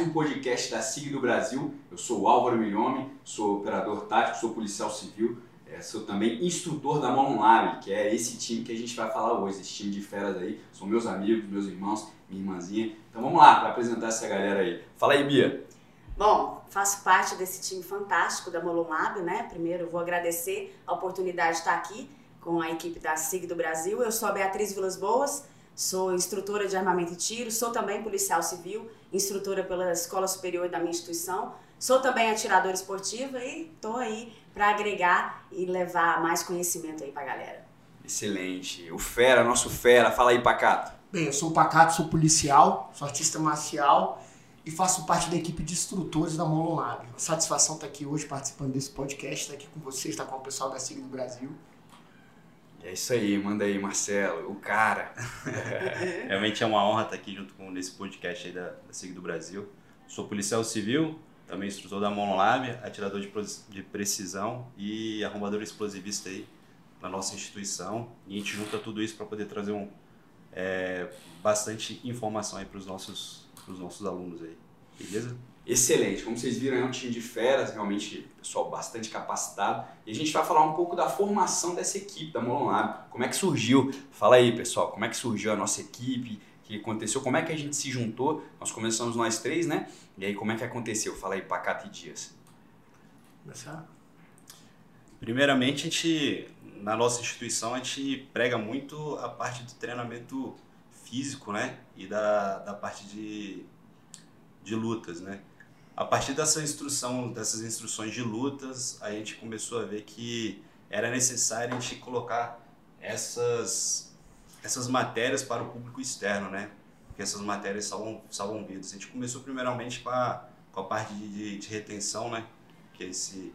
um podcast da SIG do Brasil. Eu sou o Álvaro Milhome, sou operador tático, sou policial civil, é, sou também instrutor da Monon Lab, que é esse time que a gente vai falar hoje, esse time de feras aí. São meus amigos, meus irmãos, minha irmãzinha. Então vamos lá para apresentar essa galera aí. Fala aí, Bia! Bom, faço parte desse time fantástico da Molon Lab, né? Primeiro vou agradecer a oportunidade de estar aqui com a equipe da SIG do Brasil. Eu sou a Beatriz Vilas Boas, sou instrutora de armamento e tiro, sou também policial civil, instrutora pela Escola Superior da minha instituição, sou também atiradora esportiva e estou aí para agregar e levar mais conhecimento aí para a galera. Excelente. O Fera, nosso Fera, fala aí, Pacato. Bem, eu sou o Pacato, sou policial, sou artista marcial e faço parte da equipe de instrutores da Molon Lab. Uma satisfação estar aqui hoje participando desse podcast, estar aqui com vocês, estar com o pessoal da SIG do Brasil. É isso aí, manda aí, Marcelo, o cara. Realmente é uma honra estar aqui junto com nesse podcast aí da, da SIG do Brasil. Sou policial civil, também instrutor da Monolab, atirador de, de precisão e arrombador explosivista aí na nossa instituição. E a gente junta tudo isso para poder trazer um, é, bastante informação aí para os nossos, nossos alunos aí. Beleza? Excelente. Como vocês viram, é um time de feras, realmente pessoal bastante capacitado. E a gente vai falar um pouco da formação dessa equipe da Molon Lab. Como é que surgiu? Fala aí, pessoal, como é que surgiu a nossa equipe? O que aconteceu? Como é que a gente se juntou? Nós começamos nós três, né? E aí, como é que aconteceu? Fala aí, Pacato e Dias. Começar? Primeiramente, a gente, na nossa instituição, a gente prega muito a parte do treinamento físico, né? E da, da parte de, de lutas, né? A partir dessa instrução, dessas instruções de lutas, a gente começou a ver que era necessário a gente colocar essas, essas matérias para o público externo, né? Porque essas matérias salvam, salvam vidas. A gente começou primeiramente com a, com a parte de, de retenção, né? Que é, esse,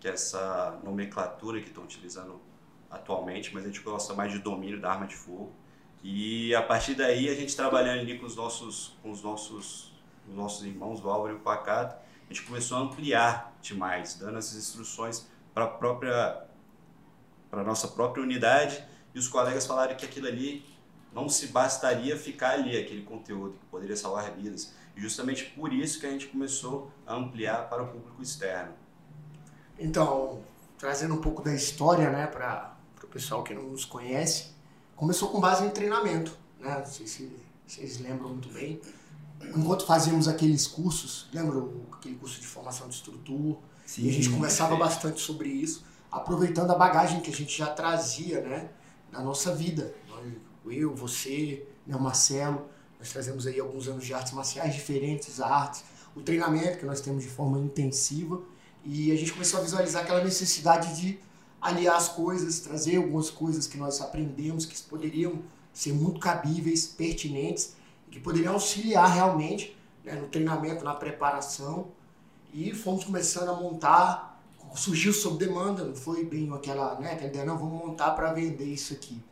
que é essa nomenclatura que estão utilizando atualmente, mas a gente gosta mais de domínio da arma de fogo. E a partir daí a gente trabalhando ali com os nossos, com os nossos os nossos irmãos, o Álvaro e o Pacato, a gente começou a ampliar demais, dando essas instruções para a própria para nossa própria unidade e os colegas falaram que aquilo ali não se bastaria ficar ali aquele conteúdo que poderia salvar vidas. E justamente por isso que a gente começou a ampliar para o público externo. Então, trazendo um pouco da história, né, para o pessoal que não nos conhece, começou com base em treinamento, né? Não sei se vocês lembram muito bem enquanto fazíamos aqueles cursos, lembra aquele curso de formação de estrutura? Sim, e a gente conversava bastante sobre isso, aproveitando a bagagem que a gente já trazia, né, da nossa vida. Eu, você, né, o Marcelo, nós trazemos aí alguns anos de artes marciais, diferentes artes, o treinamento que nós temos de forma intensiva, e a gente começou a visualizar aquela necessidade de aliar as coisas, trazer algumas coisas que nós aprendemos que poderiam ser muito cabíveis, pertinentes que poderiam auxiliar realmente né, no treinamento, na preparação. E fomos começando a montar, surgiu sob demanda, não foi bem aquela, né, aquela ideia, não, vamos montar para vender isso aqui.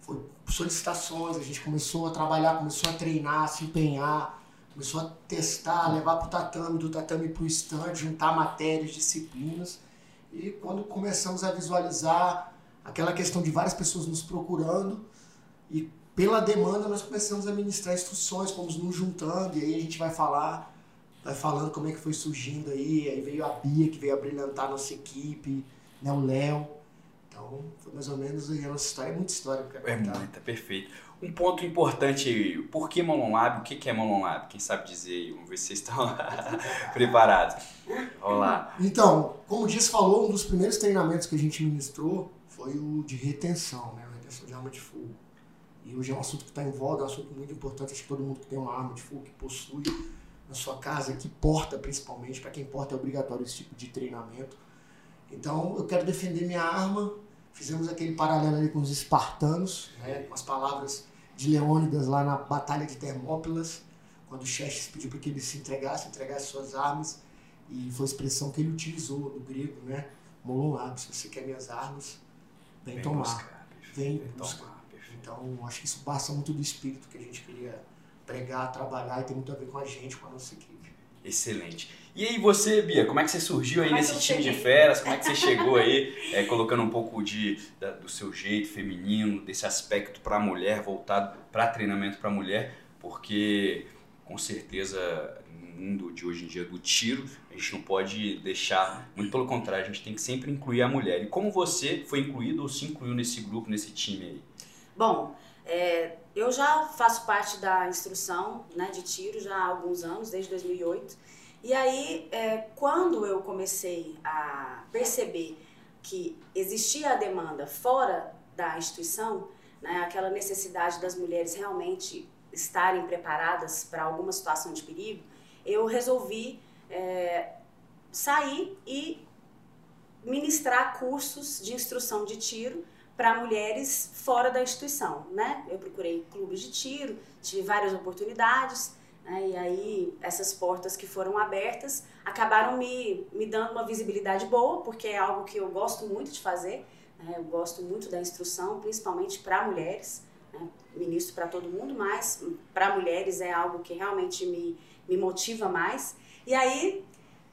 Foi solicitações, a gente começou a trabalhar, começou a treinar, a se empenhar, começou a testar, levar para o tatame, do tatame para o stand, juntar matérias, disciplinas. E quando começamos a visualizar aquela questão de várias pessoas nos procurando e pela demanda, nós começamos a ministrar instruções, fomos nos juntando, e aí a gente vai falar, vai falando como é que foi surgindo aí, aí veio a Bia, que veio a brilhantar nossa equipe, né, o Léo. Então, foi mais ou menos aí a nossa história, é muita história para é muita, perfeito. Um ponto importante aí, por que Molonlab? O que é Molonlab? Quem sabe dizer Vamos ver se vocês estão preparados. Vamos lá. Então, como o Dias falou, um dos primeiros treinamentos que a gente ministrou foi o de retenção, né? Retenção de arma de fogo. E hoje é um assunto que está em voga, é um assunto muito importante. Acho que todo mundo que tem uma arma de fogo, que possui na sua casa, que porta principalmente, para quem porta é obrigatório esse tipo de treinamento. Então eu quero defender minha arma. Fizemos aquele paralelo ali com os espartanos, né, com as palavras de Leônidas lá na Batalha de Termópilas, quando Xerxes pediu para que ele se entregasse, entregasse suas armas. E foi a expressão que ele utilizou no grego, né? Molon se você quer minhas armas, vem, vem tomar. Buscar, vem, vem buscar. Então, acho que isso passa muito do espírito que a gente queria pregar, trabalhar e tem muito a ver com a gente, com a nossa equipe. Excelente. E aí você, Bia, como é que você surgiu aí nesse time de feras? Como é que você chegou aí, é, colocando um pouco de, da, do seu jeito feminino, desse aspecto para a mulher, voltado para treinamento para a mulher? porque com certeza no mundo de hoje em dia do tiro, a gente não pode deixar, muito pelo contrário, a gente tem que sempre incluir a mulher. E como você foi incluído ou se incluiu nesse grupo, nesse time aí? Bom, é, eu já faço parte da instrução né, de tiro já há alguns anos, desde 2008. E aí, é, quando eu comecei a perceber que existia a demanda fora da instituição, né, aquela necessidade das mulheres realmente estarem preparadas para alguma situação de perigo, eu resolvi é, sair e ministrar cursos de instrução de tiro para mulheres fora da instituição, né? Eu procurei clubes de tiro, tive várias oportunidades, né? e aí essas portas que foram abertas acabaram me, me dando uma visibilidade boa, porque é algo que eu gosto muito de fazer, né? eu gosto muito da instrução, principalmente para mulheres, né? ministro para todo mundo, mas para mulheres é algo que realmente me, me motiva mais. E aí,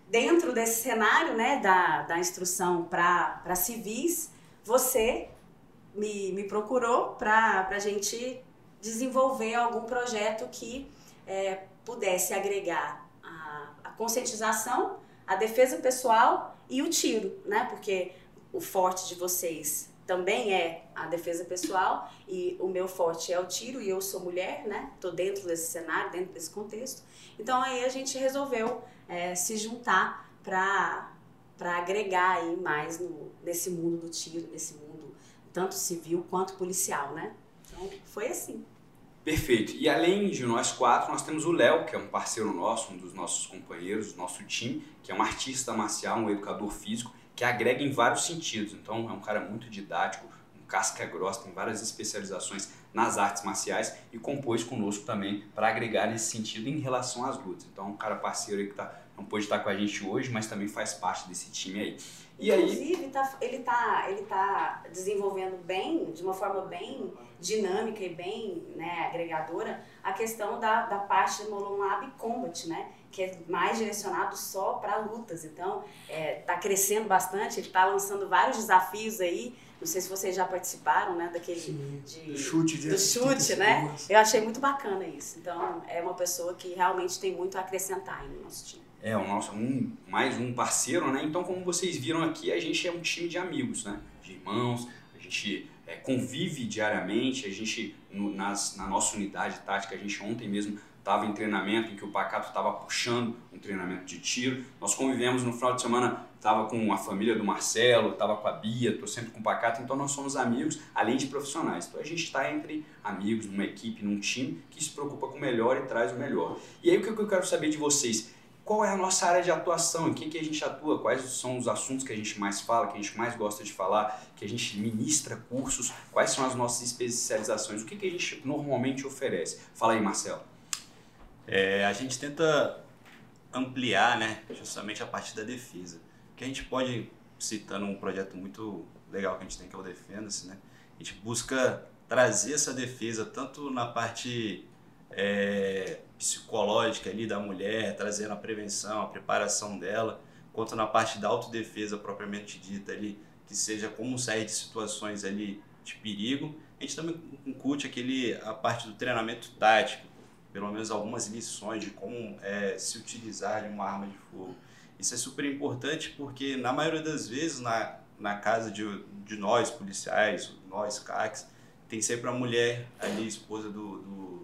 dentro desse cenário né, da, da instrução para civis, você me, me procurou para a gente desenvolver algum projeto que é, pudesse agregar a, a conscientização, a defesa pessoal e o tiro, né? Porque o forte de vocês também é a defesa pessoal e o meu forte é o tiro e eu sou mulher, né? Tô dentro desse cenário, dentro desse contexto. Então aí a gente resolveu é, se juntar para para agregar aí mais no, nesse mundo do tiro, nesse mundo tanto civil quanto policial, né? Então foi assim. Perfeito. E além de nós quatro, nós temos o Léo, que é um parceiro nosso, um dos nossos companheiros, nosso time, que é um artista marcial, um educador físico, que agrega em vários sentidos. Então é um cara muito didático, um casca grossa, tem várias especializações nas artes marciais e compôs conosco também para agregar nesse sentido em relação às lutas. Então é um cara parceiro aí que tá, não pôde estar com a gente hoje, mas também faz parte desse time aí. E Inclusive, aí... tá, ele está ele tá desenvolvendo bem, de uma forma bem dinâmica e bem né, agregadora, a questão da, da parte do Molon Lab Combat, né? que é mais direcionado só para lutas. Então, está é, tá crescendo bastante, ele está lançando vários desafios aí. Não sei se vocês já participaram, né, daquele Sim, de, chute de do chute, né? Eu achei muito bacana isso. Então, é uma pessoa que realmente tem muito a acrescentar no nosso time. É, o nosso um, mais um parceiro, né? Então, como vocês viram aqui, a gente é um time de amigos, né? De irmãos, a gente é, convive diariamente, a gente, no, nas, na nossa unidade tática, a gente ontem mesmo estava em treinamento em que o Pacato estava puxando um treinamento de tiro. Nós convivemos no final de semana, estava com a família do Marcelo, estava com a Bia, estou sempre com o Pacato, então nós somos amigos, além de profissionais. Então a gente está entre amigos, numa equipe, num time que se preocupa com o melhor e traz o melhor. E aí o que eu quero saber de vocês? Qual é a nossa área de atuação? Em que, que a gente atua? Quais são os assuntos que a gente mais fala, que a gente mais gosta de falar, que a gente ministra cursos? Quais são as nossas especializações? O que, que a gente normalmente oferece? Fala aí, Marcelo. É, a gente tenta ampliar né, justamente a parte da defesa. Que a gente pode, citando um projeto muito legal que a gente tem que é o Defenda-se, né? a gente busca trazer essa defesa tanto na parte é, psicológica ali da mulher, trazendo a prevenção, a preparação dela, quanto na parte da autodefesa propriamente dita ali, que seja como sair de situações ali de perigo. A gente também incute aquele, a parte do treinamento tático, pelo menos algumas lições de como é, se utilizar de uma arma de fogo. Isso é super importante porque, na maioria das vezes, na, na casa de, de nós, policiais, nós, CACs, tem sempre a mulher ali, esposa do, do,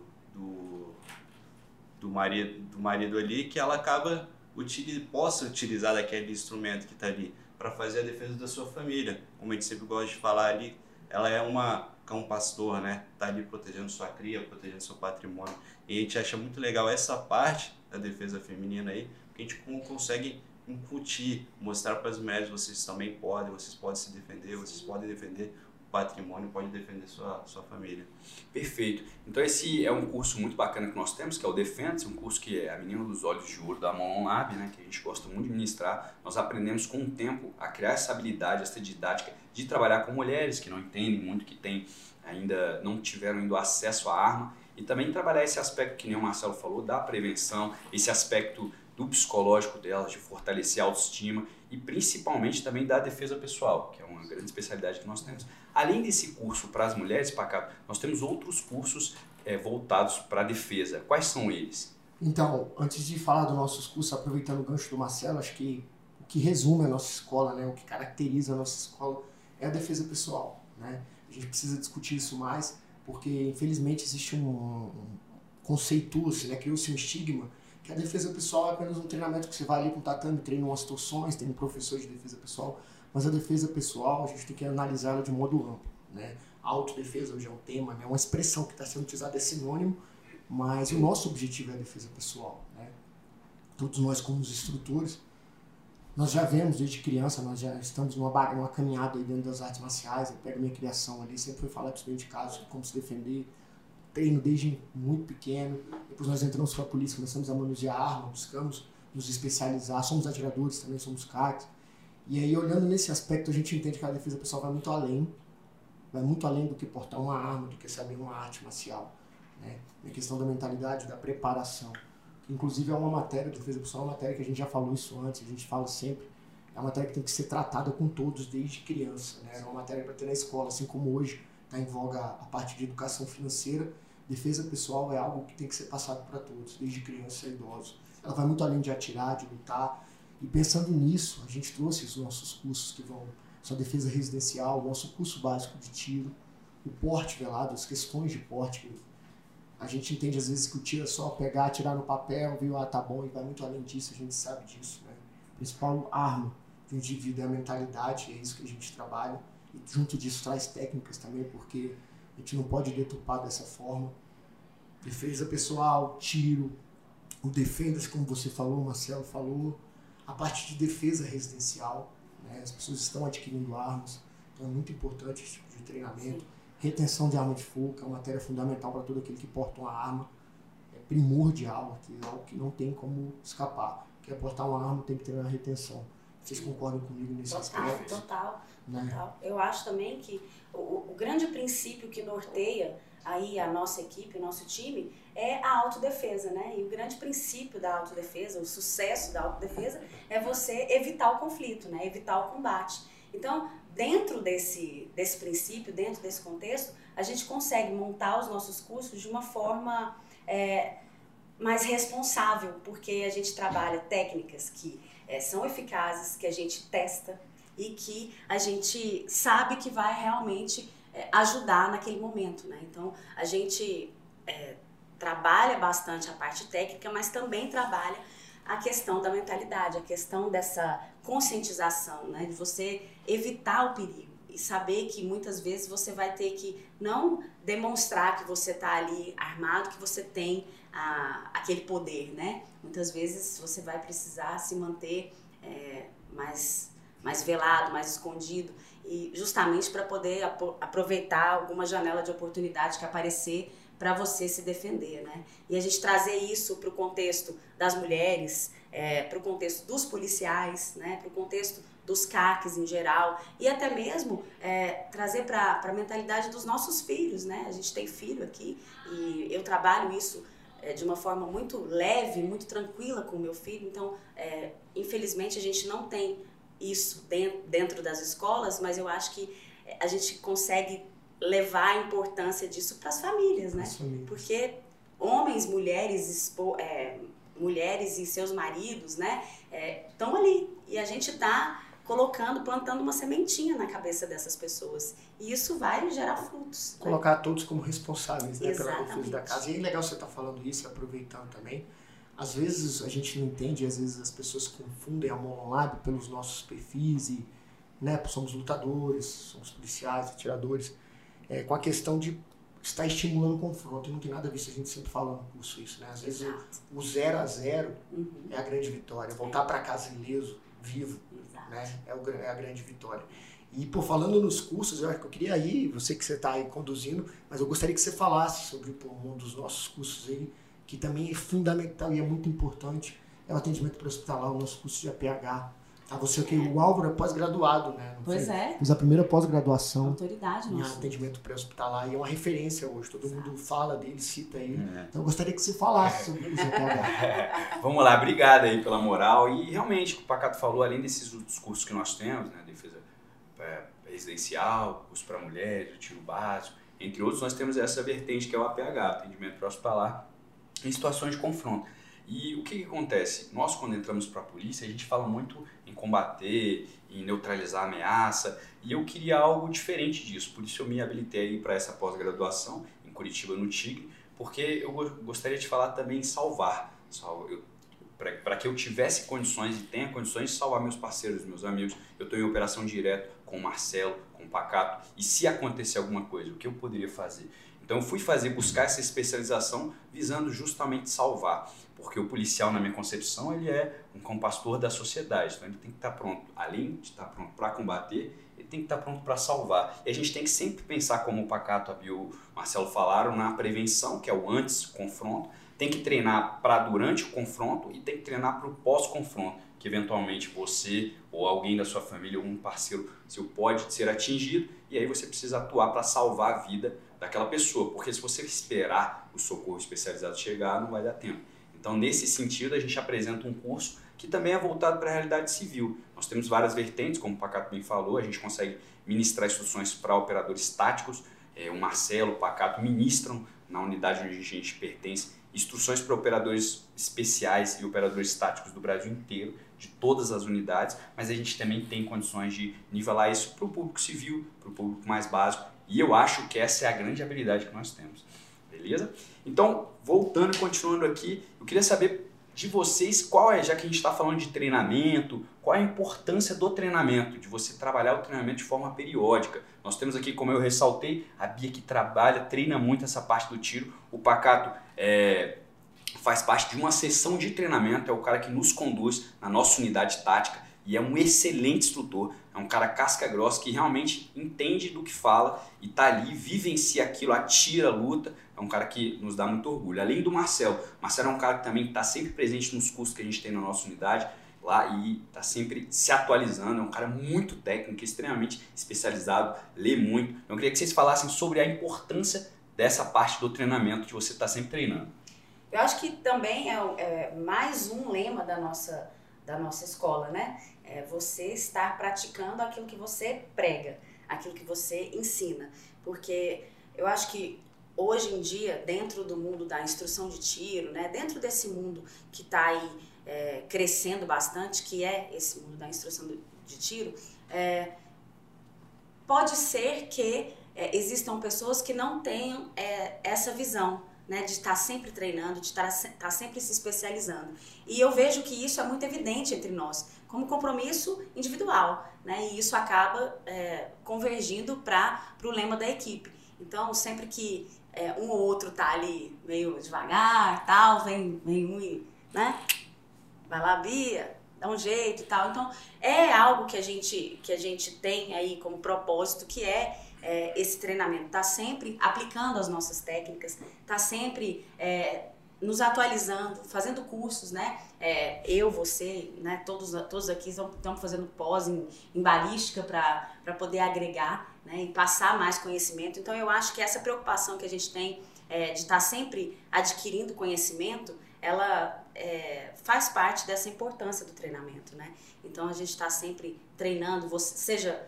do, marido, do marido ali, que ela acaba, utiliz, possa utilizar daquele instrumento que está ali para fazer a defesa da sua família. Como a gente sempre gosta de falar ali, ela é uma cão pastor, né? Tá ali protegendo sua cria, protegendo seu patrimônio. E a gente acha muito legal essa parte da defesa feminina aí, porque a gente consegue incutir, mostrar para as mulheres vocês também podem, vocês podem se defender, vocês podem defender patrimônio, podem defender sua sua família. Perfeito. Então esse é um curso muito bacana que nós temos, que é o Defense, um curso que é a menina dos olhos de ouro da Molon Lab, né, que a gente gosta muito de ministrar. Nós aprendemos com o tempo a criar essa habilidade, essa didática de trabalhar com mulheres que não entendem muito, que têm ainda não tiveram ainda acesso à arma e também trabalhar esse aspecto que nem o Marcelo falou da prevenção, esse aspecto do psicológico delas, de fortalecer a autoestima e principalmente também da defesa pessoal, que é uma grande especialidade que nós temos. Além desse curso para as mulheres, Pacato, nós temos outros cursos é, voltados para a defesa. Quais são eles? Então, antes de falar dos nossos cursos, aproveitando o gancho do Marcelo, acho que o que resume a nossa escola, né, o que caracteriza a nossa escola é a defesa pessoal. Né? A gente precisa discutir isso mais, porque infelizmente existe um, um conceito-se, né, criou-se um estigma que a defesa pessoal é apenas um treinamento que você vai ali com o tatame, treina umas torções, tem um professor de defesa pessoal, mas a defesa pessoal a gente tem que analisá-la de modo amplo. Né? Autodefesa hoje é um tema, né? uma expressão que está sendo utilizada, é sinônimo, mas o nosso objetivo é a defesa pessoal. Né? Todos nós, como os instrutores, nós já vemos desde criança, nós já estamos numa, numa caminhada dentro das artes marciais. Eu pego minha criação ali, sempre foi falar dentro de casa, como se defender. Treino desde muito pequeno. Depois nós entramos para a polícia, começamos a manusear arma, buscamos nos especializar. Somos atiradores, também somos CACs. E aí, olhando nesse aspecto, a gente entende que a defesa pessoal vai muito além. Vai muito além do que portar uma arma, do que saber uma arte marcial. Né? A questão da mentalidade, da preparação. Inclusive é uma matéria, defesa pessoal é uma matéria que a gente já falou isso antes, a gente fala sempre. É uma matéria que tem que ser tratada com todos desde criança. Né? É uma matéria para ter na escola, assim como hoje está em voga a parte de educação financeira. Defesa pessoal é algo que tem que ser passado para todos, desde criança a idoso. Ela vai muito além de atirar, de lutar. E pensando nisso, a gente trouxe os nossos cursos que vão sua defesa residencial, o nosso curso básico de tiro, o porte velado, as questões de porte a gente entende às vezes que o tiro é só pegar, atirar no papel, viu, ah, tá bom, e vai muito além disso, a gente sabe disso, né? A principal arma do indivíduo é a mentalidade, é isso que a gente trabalha, e junto disso traz técnicas também, porque a gente não pode deturpar dessa forma. Defesa pessoal, tiro, o defenda-se, como você falou, o Marcelo falou, a parte de defesa residencial, né? as pessoas estão adquirindo armas, então é muito importante esse tipo de treinamento. Sim Retenção de arma de fogo, que é uma matéria fundamental para todo aquele que porta uma arma. É primordial, é algo que não tem como escapar. Quer portar uma arma, tem que ter uma retenção. Vocês concordam comigo nesse total, aspecto? Total, né? total. Eu acho também que o, o grande princípio que norteia aí a nossa equipe, o nosso time, é a autodefesa, né? E o grande princípio da autodefesa, o sucesso da autodefesa, é você evitar o conflito, né? Evitar o combate. Então, dentro desse, desse princípio, dentro desse contexto, a gente consegue montar os nossos cursos de uma forma é, mais responsável, porque a gente trabalha técnicas que é, são eficazes, que a gente testa e que a gente sabe que vai realmente é, ajudar naquele momento. Né? Então, a gente é, trabalha bastante a parte técnica, mas também trabalha a questão da mentalidade, a questão dessa conscientização, né? de você evitar o perigo saber que muitas vezes você vai ter que não demonstrar que você está ali armado, que você tem a, aquele poder, né? Muitas vezes você vai precisar se manter é, mais, mais velado, mais escondido e justamente para poder aproveitar alguma janela de oportunidade que aparecer para você se defender, né? E a gente trazer isso para o contexto das mulheres, é, para o contexto dos policiais, né? Para o contexto dos CACs em geral e até mesmo é, trazer para a mentalidade dos nossos filhos, né? A gente tem filho aqui e eu trabalho isso é, de uma forma muito leve, muito tranquila com o meu filho. Então, é, infelizmente a gente não tem isso dentro, dentro das escolas, mas eu acho que a gente consegue levar a importância disso para as famílias, né? Porque homens, mulheres, expo, é, mulheres e seus maridos, né, estão é, ali e a gente está colocando, plantando uma sementinha na cabeça dessas pessoas. E isso vai gerar frutos. Né? Colocar todos como responsáveis né, pela defesa da casa. E é legal você estar tá falando isso, aproveitando também. Às vezes a gente não entende, às vezes as pessoas confundem a mão lado pelos nossos perfis e né, somos lutadores, somos policiais, atiradores é, com a questão de estar estimulando o confronto. E não tem nada a ver se a gente sempre fala no curso isso, né? Às vezes o, o zero a zero uhum. é a grande vitória. Voltar para casa ileso, vivo, né? É, o, é, a grande vitória. E por falando nos cursos, eu eu queria ir, você que você está aí conduzindo, mas eu gostaria que você falasse sobre pô, um dos nossos cursos aí, que também é fundamental e é muito importante, é o atendimento para hospitalar, o nosso curso de APH. Ah, você que o Álvaro é pós-graduado, né? Não pois foi? é. Fiz a primeira pós-graduação. Autoridade, Em atendimento pré-hospitalar. E é uma referência hoje. Todo Exato. mundo fala dele, cita ele. É. Então eu gostaria que você falasse sobre isso. É. Vamos lá, obrigado aí pela moral. E realmente, o que o Pacato falou, além desses outros cursos que nós temos, né? Defesa é, residencial, curso para mulheres, o tiro básico, Entre outros, nós temos essa vertente que é o APH, atendimento hospitalar, em situações de confronto. E o que, que acontece? Nós, quando entramos para a polícia, a gente fala muito em combater, em neutralizar a ameaça, e eu queria algo diferente disso, por isso eu me habilitei para essa pós-graduação em Curitiba, no Tigre, porque eu gostaria de falar também em salvar. Para que eu tivesse condições e tenha condições de salvar meus parceiros, meus amigos. Eu estou em operação direto com o Marcelo, com o Pacato, e se acontecer alguma coisa, o que eu poderia fazer? Então eu fui fazer, buscar essa especialização visando justamente salvar, porque o policial, na minha concepção, ele é um compastor da sociedade, então ele tem que estar pronto, além de estar pronto para combater, ele tem que estar pronto para salvar. E a gente tem que sempre pensar, como o Pacato, Bio, o Marcelo falaram, na prevenção, que é o antes confronto, tem que treinar para durante o confronto e tem que treinar para o pós-confronto, que eventualmente você ou alguém da sua família, um parceiro seu pode ser atingido e aí você precisa atuar para salvar a vida daquela pessoa, porque se você esperar o socorro especializado chegar, não vai dar tempo. Então, nesse sentido, a gente apresenta um curso que também é voltado para a realidade civil. Nós temos várias vertentes, como o Pacato bem falou, a gente consegue ministrar instruções para operadores táticos, é, o Marcelo, o Pacato ministram na unidade onde a gente pertence instruções para operadores especiais e operadores táticos do Brasil inteiro, de todas as unidades, mas a gente também tem condições de nivelar isso para o público civil, para o público mais básico, e eu acho que essa é a grande habilidade que nós temos. Beleza? Então, voltando e continuando aqui, eu queria saber de vocês qual é, já que a gente está falando de treinamento, qual é a importância do treinamento, de você trabalhar o treinamento de forma periódica. Nós temos aqui, como eu ressaltei, a Bia que trabalha, treina muito essa parte do tiro, o Pacato é, faz parte de uma sessão de treinamento, é o cara que nos conduz na nossa unidade tática e é um excelente instrutor, é um cara casca grossa que realmente entende do que fala e tá ali, vivencia aquilo, atira, luta, é um cara que nos dá muito orgulho. Além do Marcel, Marcelo é um cara que também está sempre presente nos cursos que a gente tem na nossa unidade lá e está sempre se atualizando, é um cara muito técnico, extremamente especializado, lê muito. Então, eu queria que vocês falassem sobre a importância dessa parte do treinamento que você está sempre treinando. Eu acho que também é, é mais um lema da nossa da nossa escola, né? É você estar praticando aquilo que você prega, aquilo que você ensina. Porque eu acho que hoje em dia, dentro do mundo da instrução de tiro, né? Dentro desse mundo que está aí é, crescendo bastante, que é esse mundo da instrução de tiro, é, pode ser que é, existam pessoas que não tenham é, essa visão né, de estar sempre treinando, de estar, estar sempre se especializando. E eu vejo que isso é muito evidente entre nós, como compromisso individual, né, e isso acaba é, convergindo para o lema da equipe. Então, sempre que é, um ou outro tá ali meio devagar, tal, vem, vem um e, né, vai lá, Bia, dá um jeito e tal. Então, é algo que a gente, que a gente tem aí como propósito, que é é, esse treinamento, está sempre aplicando as nossas técnicas, está sempre é, nos atualizando, fazendo cursos, né? É, eu, você, né? Todos, todos aqui estamos fazendo pós em, em balística para poder agregar né? e passar mais conhecimento. Então, eu acho que essa preocupação que a gente tem é, de estar tá sempre adquirindo conhecimento, ela é, faz parte dessa importância do treinamento, né? Então, a gente está sempre treinando, você, seja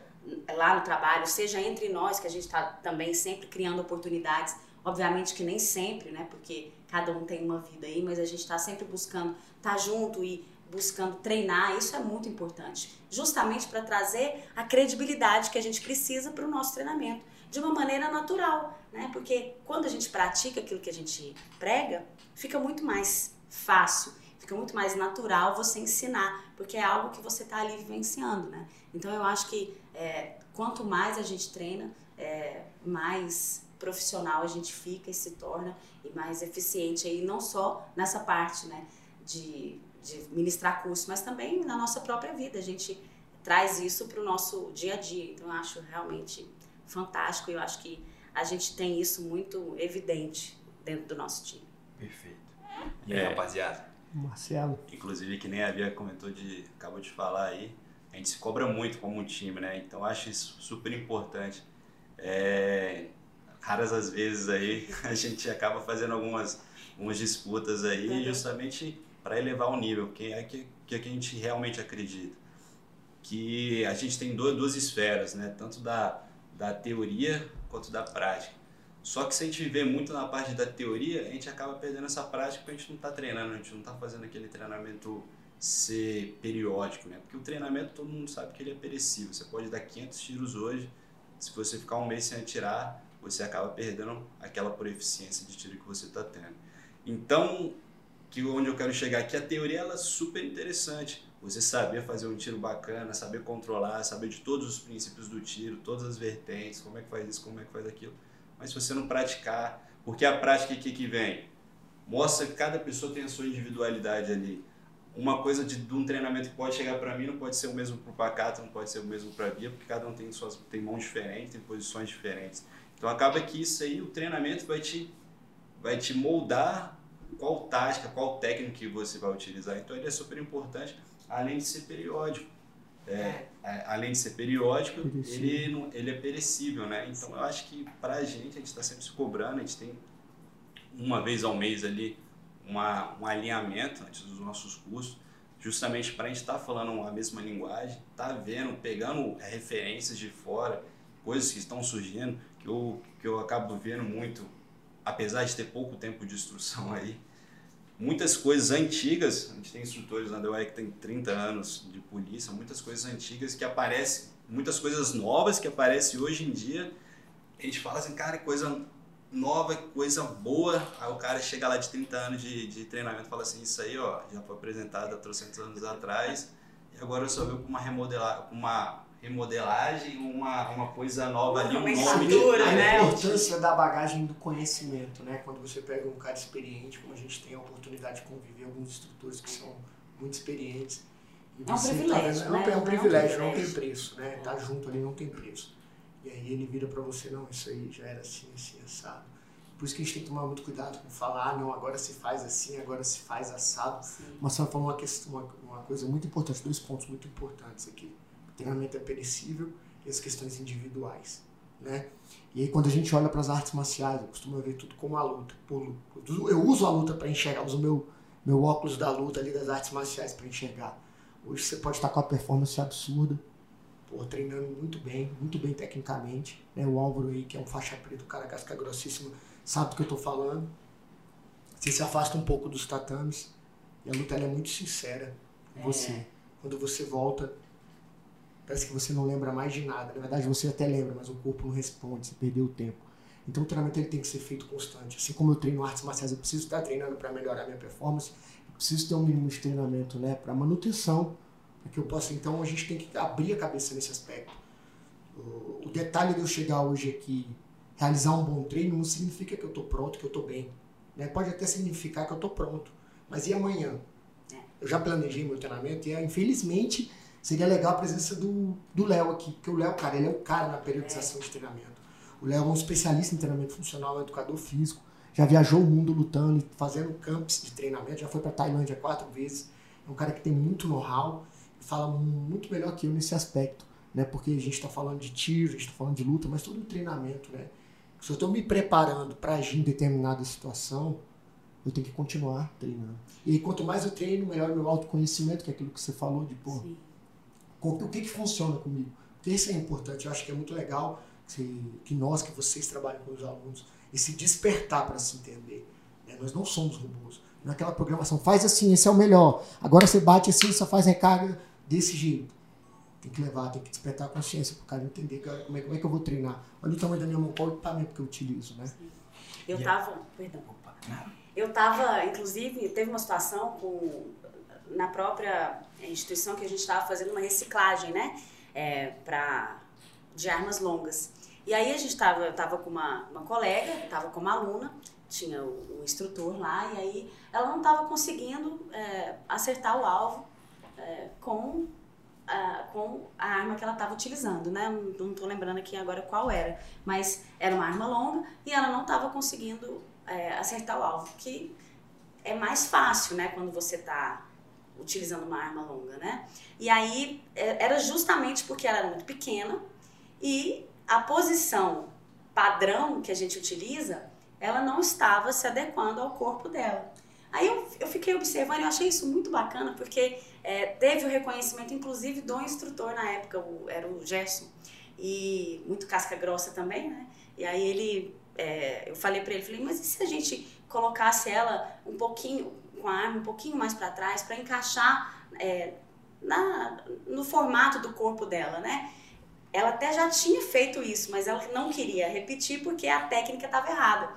lá no trabalho, seja entre nós, que a gente está também sempre criando oportunidades. Obviamente que nem sempre, né? Porque cada um tem uma vida aí, mas a gente está sempre buscando estar tá junto e buscando treinar. Isso é muito importante, justamente para trazer a credibilidade que a gente precisa para o nosso treinamento de uma maneira natural, né? Porque quando a gente pratica aquilo que a gente prega, fica muito mais fácil, fica muito mais natural você ensinar, porque é algo que você está ali vivenciando, né? Então eu acho que é, quanto mais a gente treina, é, mais profissional a gente fica e se torna e mais eficiente aí não só nessa parte né de, de ministrar curso mas também na nossa própria vida. A gente traz isso para o nosso dia a dia. Então eu acho realmente fantástico e eu acho que a gente tem isso muito evidente dentro do nosso time. Perfeito. E aí é, rapaziada? Marcelo. Inclusive que nem a Bia comentou de acabou de falar aí a gente se cobra muito como um time, né? Então acho isso super importante. É, raras as vezes aí a gente acaba fazendo algumas, algumas disputas aí uhum. justamente para elevar o nível, que é que, que a gente realmente acredita. Que a gente tem duas, duas esferas, né? Tanto da, da teoria quanto da prática. Só que se a gente viver muito na parte da teoria, a gente acaba perdendo essa prática porque a gente não está treinando, a gente não está fazendo aquele treinamento ser periódico, né? Porque o treinamento todo mundo sabe que ele é perecível. Você pode dar 500 tiros hoje, se você ficar um mês sem atirar, você acaba perdendo aquela por eficiência de tiro que você está tendo. Então, que onde eu quero chegar aqui, a teoria ela é super interessante. Você saber fazer um tiro bacana, saber controlar, saber de todos os princípios do tiro, todas as vertentes, como é que faz isso, como é que faz aquilo. Mas se você não praticar, porque a prática aqui que vem mostra que cada pessoa tem a sua individualidade ali. Uma coisa de, de um treinamento que pode chegar para mim não pode ser o mesmo para o Pacato, não pode ser o mesmo para a Bia, porque cada um tem suas tem mãos diferentes, tem posições diferentes. Então acaba que isso aí, o treinamento vai te vai te moldar qual tática, qual técnica que você vai utilizar. Então ele é super importante além de ser periódico. É, é. além de ser periódico, ele, não, ele é perecível, né? Então eu acho que para a gente, a gente está sempre se cobrando, a gente tem uma vez ao mês ali uma, um alinhamento antes dos nossos cursos, justamente para a gente estar tá falando a mesma linguagem, tá vendo, pegando referências de fora, coisas que estão surgindo, que eu, que eu acabo vendo muito, apesar de ter pouco tempo de instrução aí, muitas coisas antigas, a gente tem instrutores na DUI que tem 30 anos de polícia, muitas coisas antigas que aparecem, muitas coisas novas que aparecem hoje em dia, a gente fala assim, cara, coisa nova, coisa boa, aí o cara chega lá de 30 anos de, de treinamento e fala assim, isso aí ó, já foi apresentado há 300 anos atrás, e agora eu só veio com uma remodelar, com uma remodelagem, uma, uma coisa nova ali, um nome de... Né? A importância da bagagem do conhecimento, né? Quando você pega um cara experiente, como a gente tem a oportunidade de conviver alguns instrutores que são muito experientes. é um tá privilégio, tá, né? É um privilégio, não tem preço, né? Tá junto ali não tem preço. E aí ele vira para você, não, isso aí já era assim, assim, assado. Por isso que a gente tem que tomar muito cuidado com falar, ah, não, agora se faz assim, agora se faz assado. Sim. Mas você falou uma, questão, uma, uma coisa muito importante, dois pontos muito importantes aqui treinamento é perecível e as questões individuais, né? E aí quando a gente olha para as artes marciais, eu costumo ver tudo como a luta. Eu uso a luta para enxergar, uso meu, meu óculos da luta ali das artes marciais para enxergar. Hoje você pode estar com a performance absurda, pô, treinando muito bem, muito bem tecnicamente. Né? O Álvaro aí, que é um faixa preta, o cara casca grossíssima, sabe do que eu estou falando. Você se afasta um pouco dos tatames e a luta é muito sincera com é. você. Quando você volta, parece que você não lembra mais de nada. Na verdade, você até lembra, mas o corpo não responde, você perdeu o tempo. Então, o treinamento ele tem que ser feito constante. Assim como eu treino artes marciais, eu preciso estar treinando para melhorar minha performance, eu preciso ter um mínimo de treinamento né, para manutenção, para que eu possa. Então, a gente tem que abrir a cabeça nesse aspecto. O, detalhe de eu chegar hoje aqui, realizar um bom treino, não significa que eu estou pronto, que eu estou bem. Né? Pode até significar que eu estou pronto. Mas e amanhã? É. Eu já planejei meu treinamento e, infelizmente, Seria legal a presença do Léo aqui, porque o Léo, cara, ele é o cara na periodização de treinamento. O Léo é um especialista em treinamento funcional, é um educador físico, já viajou o mundo lutando, fazendo camps de treinamento, já foi para Tailândia quatro vezes. É um cara que tem muito know-how fala muito melhor que eu nesse aspecto, né? Porque a gente está falando de tiro, a gente está falando de luta, mas todo o treinamento, né? Se eu estou me preparando para agir em determinada situação, eu tenho que continuar treinando. E quanto mais eu treino, melhor o meu autoconhecimento, que é aquilo que você falou de, pô, Sim o que, que funciona comigo. Porque isso é importante, eu acho que é muito legal que, que nós, que vocês trabalham com os alunos, esse despertar para se entender. Né? Nós não somos robôs. Naquela programação, faz assim, esse é o melhor. Agora você bate assim, só faz recarga desse jeito. Tem que levar, tem que despertar a consciência para o cara entender como é, como é que eu vou treinar. Olha o tamanho da minha mão, qual o equipamento que eu utilizo, né? Eu estava, perdão, eu estava, inclusive, teve uma situação com na própria instituição que a gente estava fazendo uma reciclagem, né? É, pra, de armas longas. E aí a gente estava, eu estava com uma, uma colega, estava com uma aluna, tinha o, o, instrutor lá, e aí ela não estava conseguindo é, acertar o alvo é, com, a, com a arma que ela estava utilizando, né? Não estou lembrando aqui agora qual era, mas era uma arma longa e ela não estava conseguindo é, acertar o alvo, que é mais fácil, né? Quando você está utilizando uma arma longa, né? E aí é, era justamente porque ela era muito pequena e a posição padrão que a gente utiliza, ela não estava se adequando ao corpo dela. Aí eu, eu fiquei observando eu achei isso muito bacana, porque é, teve o reconhecimento, inclusive, do instrutor na época, o, era o Gerson, e muito casca grossa também, né? E aí ele é, eu falei para ele, falei, mas e se a gente colocasse ela um pouquinho, com a arma um pouquinho mais para trás, para encaixar é, na, no formato do corpo dela, né? Ela até já tinha feito isso, mas ela não queria repetir porque a técnica estava errada.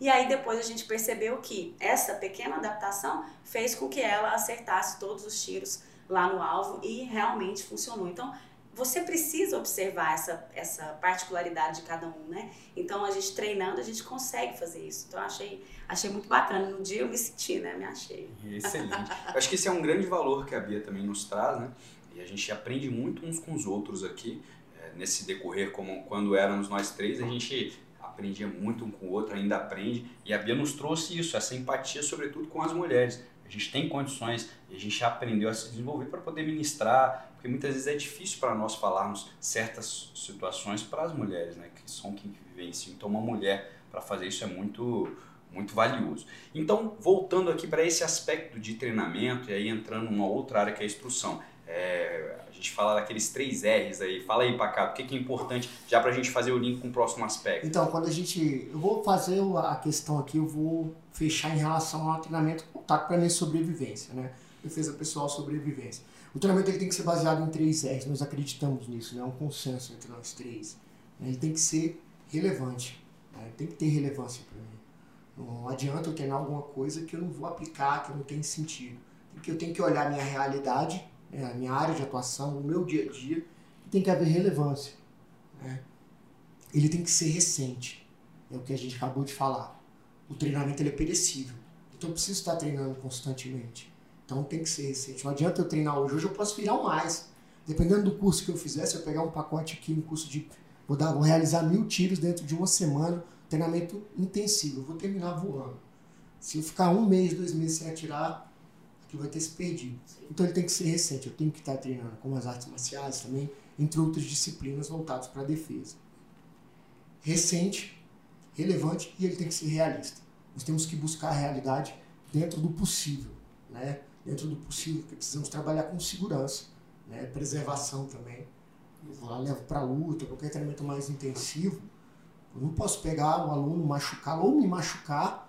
E aí depois a gente percebeu que essa pequena adaptação fez com que ela acertasse todos os tiros lá no alvo e realmente funcionou. Então, você precisa observar essa, essa particularidade de cada um, né? Então, a gente treinando, a gente consegue fazer isso. Então, achei, achei muito bacana. No dia eu me senti, né? Me achei. Excelente. Acho que esse é um grande valor que a Bia também nos traz, né? E a gente aprende muito uns com os outros aqui. É, nesse decorrer, como quando éramos nós três, a gente aprendia muito um com o outro, ainda aprende. E a Bia nos trouxe isso, essa empatia, sobretudo com as mulheres. A gente tem condições e a gente aprendeu a se desenvolver para poder ministrar, porque muitas vezes é difícil para nós falarmos certas situações para as mulheres, né, que são quem vivenciam. Então, uma mulher para fazer isso é muito muito valioso. Então, voltando aqui para esse aspecto de treinamento e aí entrando numa outra área que é a instrução. É, a gente fala daqueles três R's aí. Fala aí, Pacato, o que, que é importante já para a gente fazer o link com o próximo aspecto? Então, quando a gente. Eu vou fazer a questão aqui, eu vou fechar em relação ao treinamento contato para minha sobrevivência, né? Defesa pessoal, sobrevivência. O treinamento ele tem que ser baseado em três R's, nós acreditamos nisso, né? É um consenso entre nós três. Ele tem que ser relevante, né? tem que ter relevância para mim. Não adianta eu treinar alguma coisa que eu não vou aplicar, que não tem sentido. Porque eu tenho que olhar a minha realidade é, a minha área de atuação, o meu dia a dia, tem que haver relevância. Né? Ele tem que ser recente, é o que a gente acabou de falar. O treinamento ele é perecível, então eu preciso estar treinando constantemente. Então tem que ser recente. Não adianta eu treinar hoje, hoje eu posso virar mais. Dependendo do curso que eu fizer, se eu pegar um pacote aqui, um curso de. Vou, dar, vou realizar mil tiros dentro de uma semana, treinamento intensivo, eu vou terminar voando. Se eu ficar um mês, dois meses sem atirar, que vai ter se perdido. Então ele tem que ser recente, eu tenho que estar treinando como as artes marciais também, entre outras disciplinas voltadas para a defesa. Recente, relevante e ele tem que ser realista. Nós temos que buscar a realidade dentro do possível, né? Dentro do possível, porque precisamos trabalhar com segurança, né? Preservação também. Eu vou lá, levo para luta, qualquer treinamento mais intensivo. Eu não posso pegar o aluno, machucá-lo ou me machucar.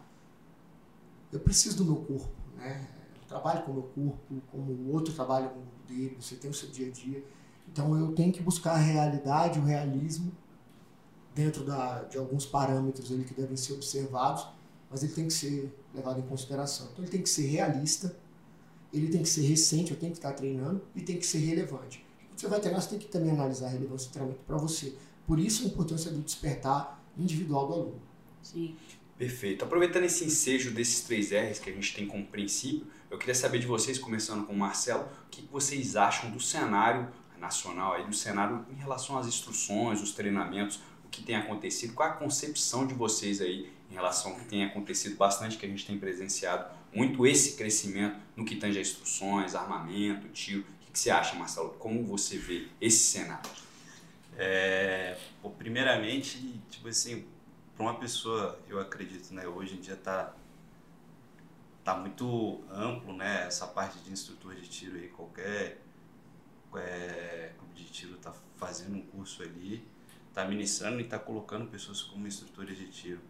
Eu preciso do meu corpo, né? trabalho com o meu corpo, como o outro trabalha com o dele, você tem o seu dia a dia. Então eu tenho que buscar a realidade, o realismo, dentro da, de alguns parâmetros ali que devem ser observados, mas ele tem que ser levado em consideração. Então ele tem que ser realista, ele tem que ser recente, eu tenho que estar treinando, e tem que ser relevante. Quando você vai treinar, você tem que também analisar a relevância do treinamento para você. Por isso a importância do despertar individual do aluno. Sim. Perfeito. Aproveitando esse ensejo desses três R's que a gente tem como princípio, eu queria saber de vocês, começando com o Marcelo, o que vocês acham do cenário nacional, aí, do cenário em relação às instruções, os treinamentos, o que tem acontecido, qual a concepção de vocês aí em relação ao que tem acontecido bastante, que a gente tem presenciado muito esse crescimento no que tange a instruções, armamento, tiro. O que, você acha, Marcelo? Como você vê esse cenário? É, primeiramente, tipo assim, para uma pessoa, eu acredito, né, hoje em dia está tá muito amplo, né, essa parte de instrutor de tiro aí, qualquer é, clube de tiro está fazendo um curso ali, está ministrando e está colocando pessoas como instrutores de tiro.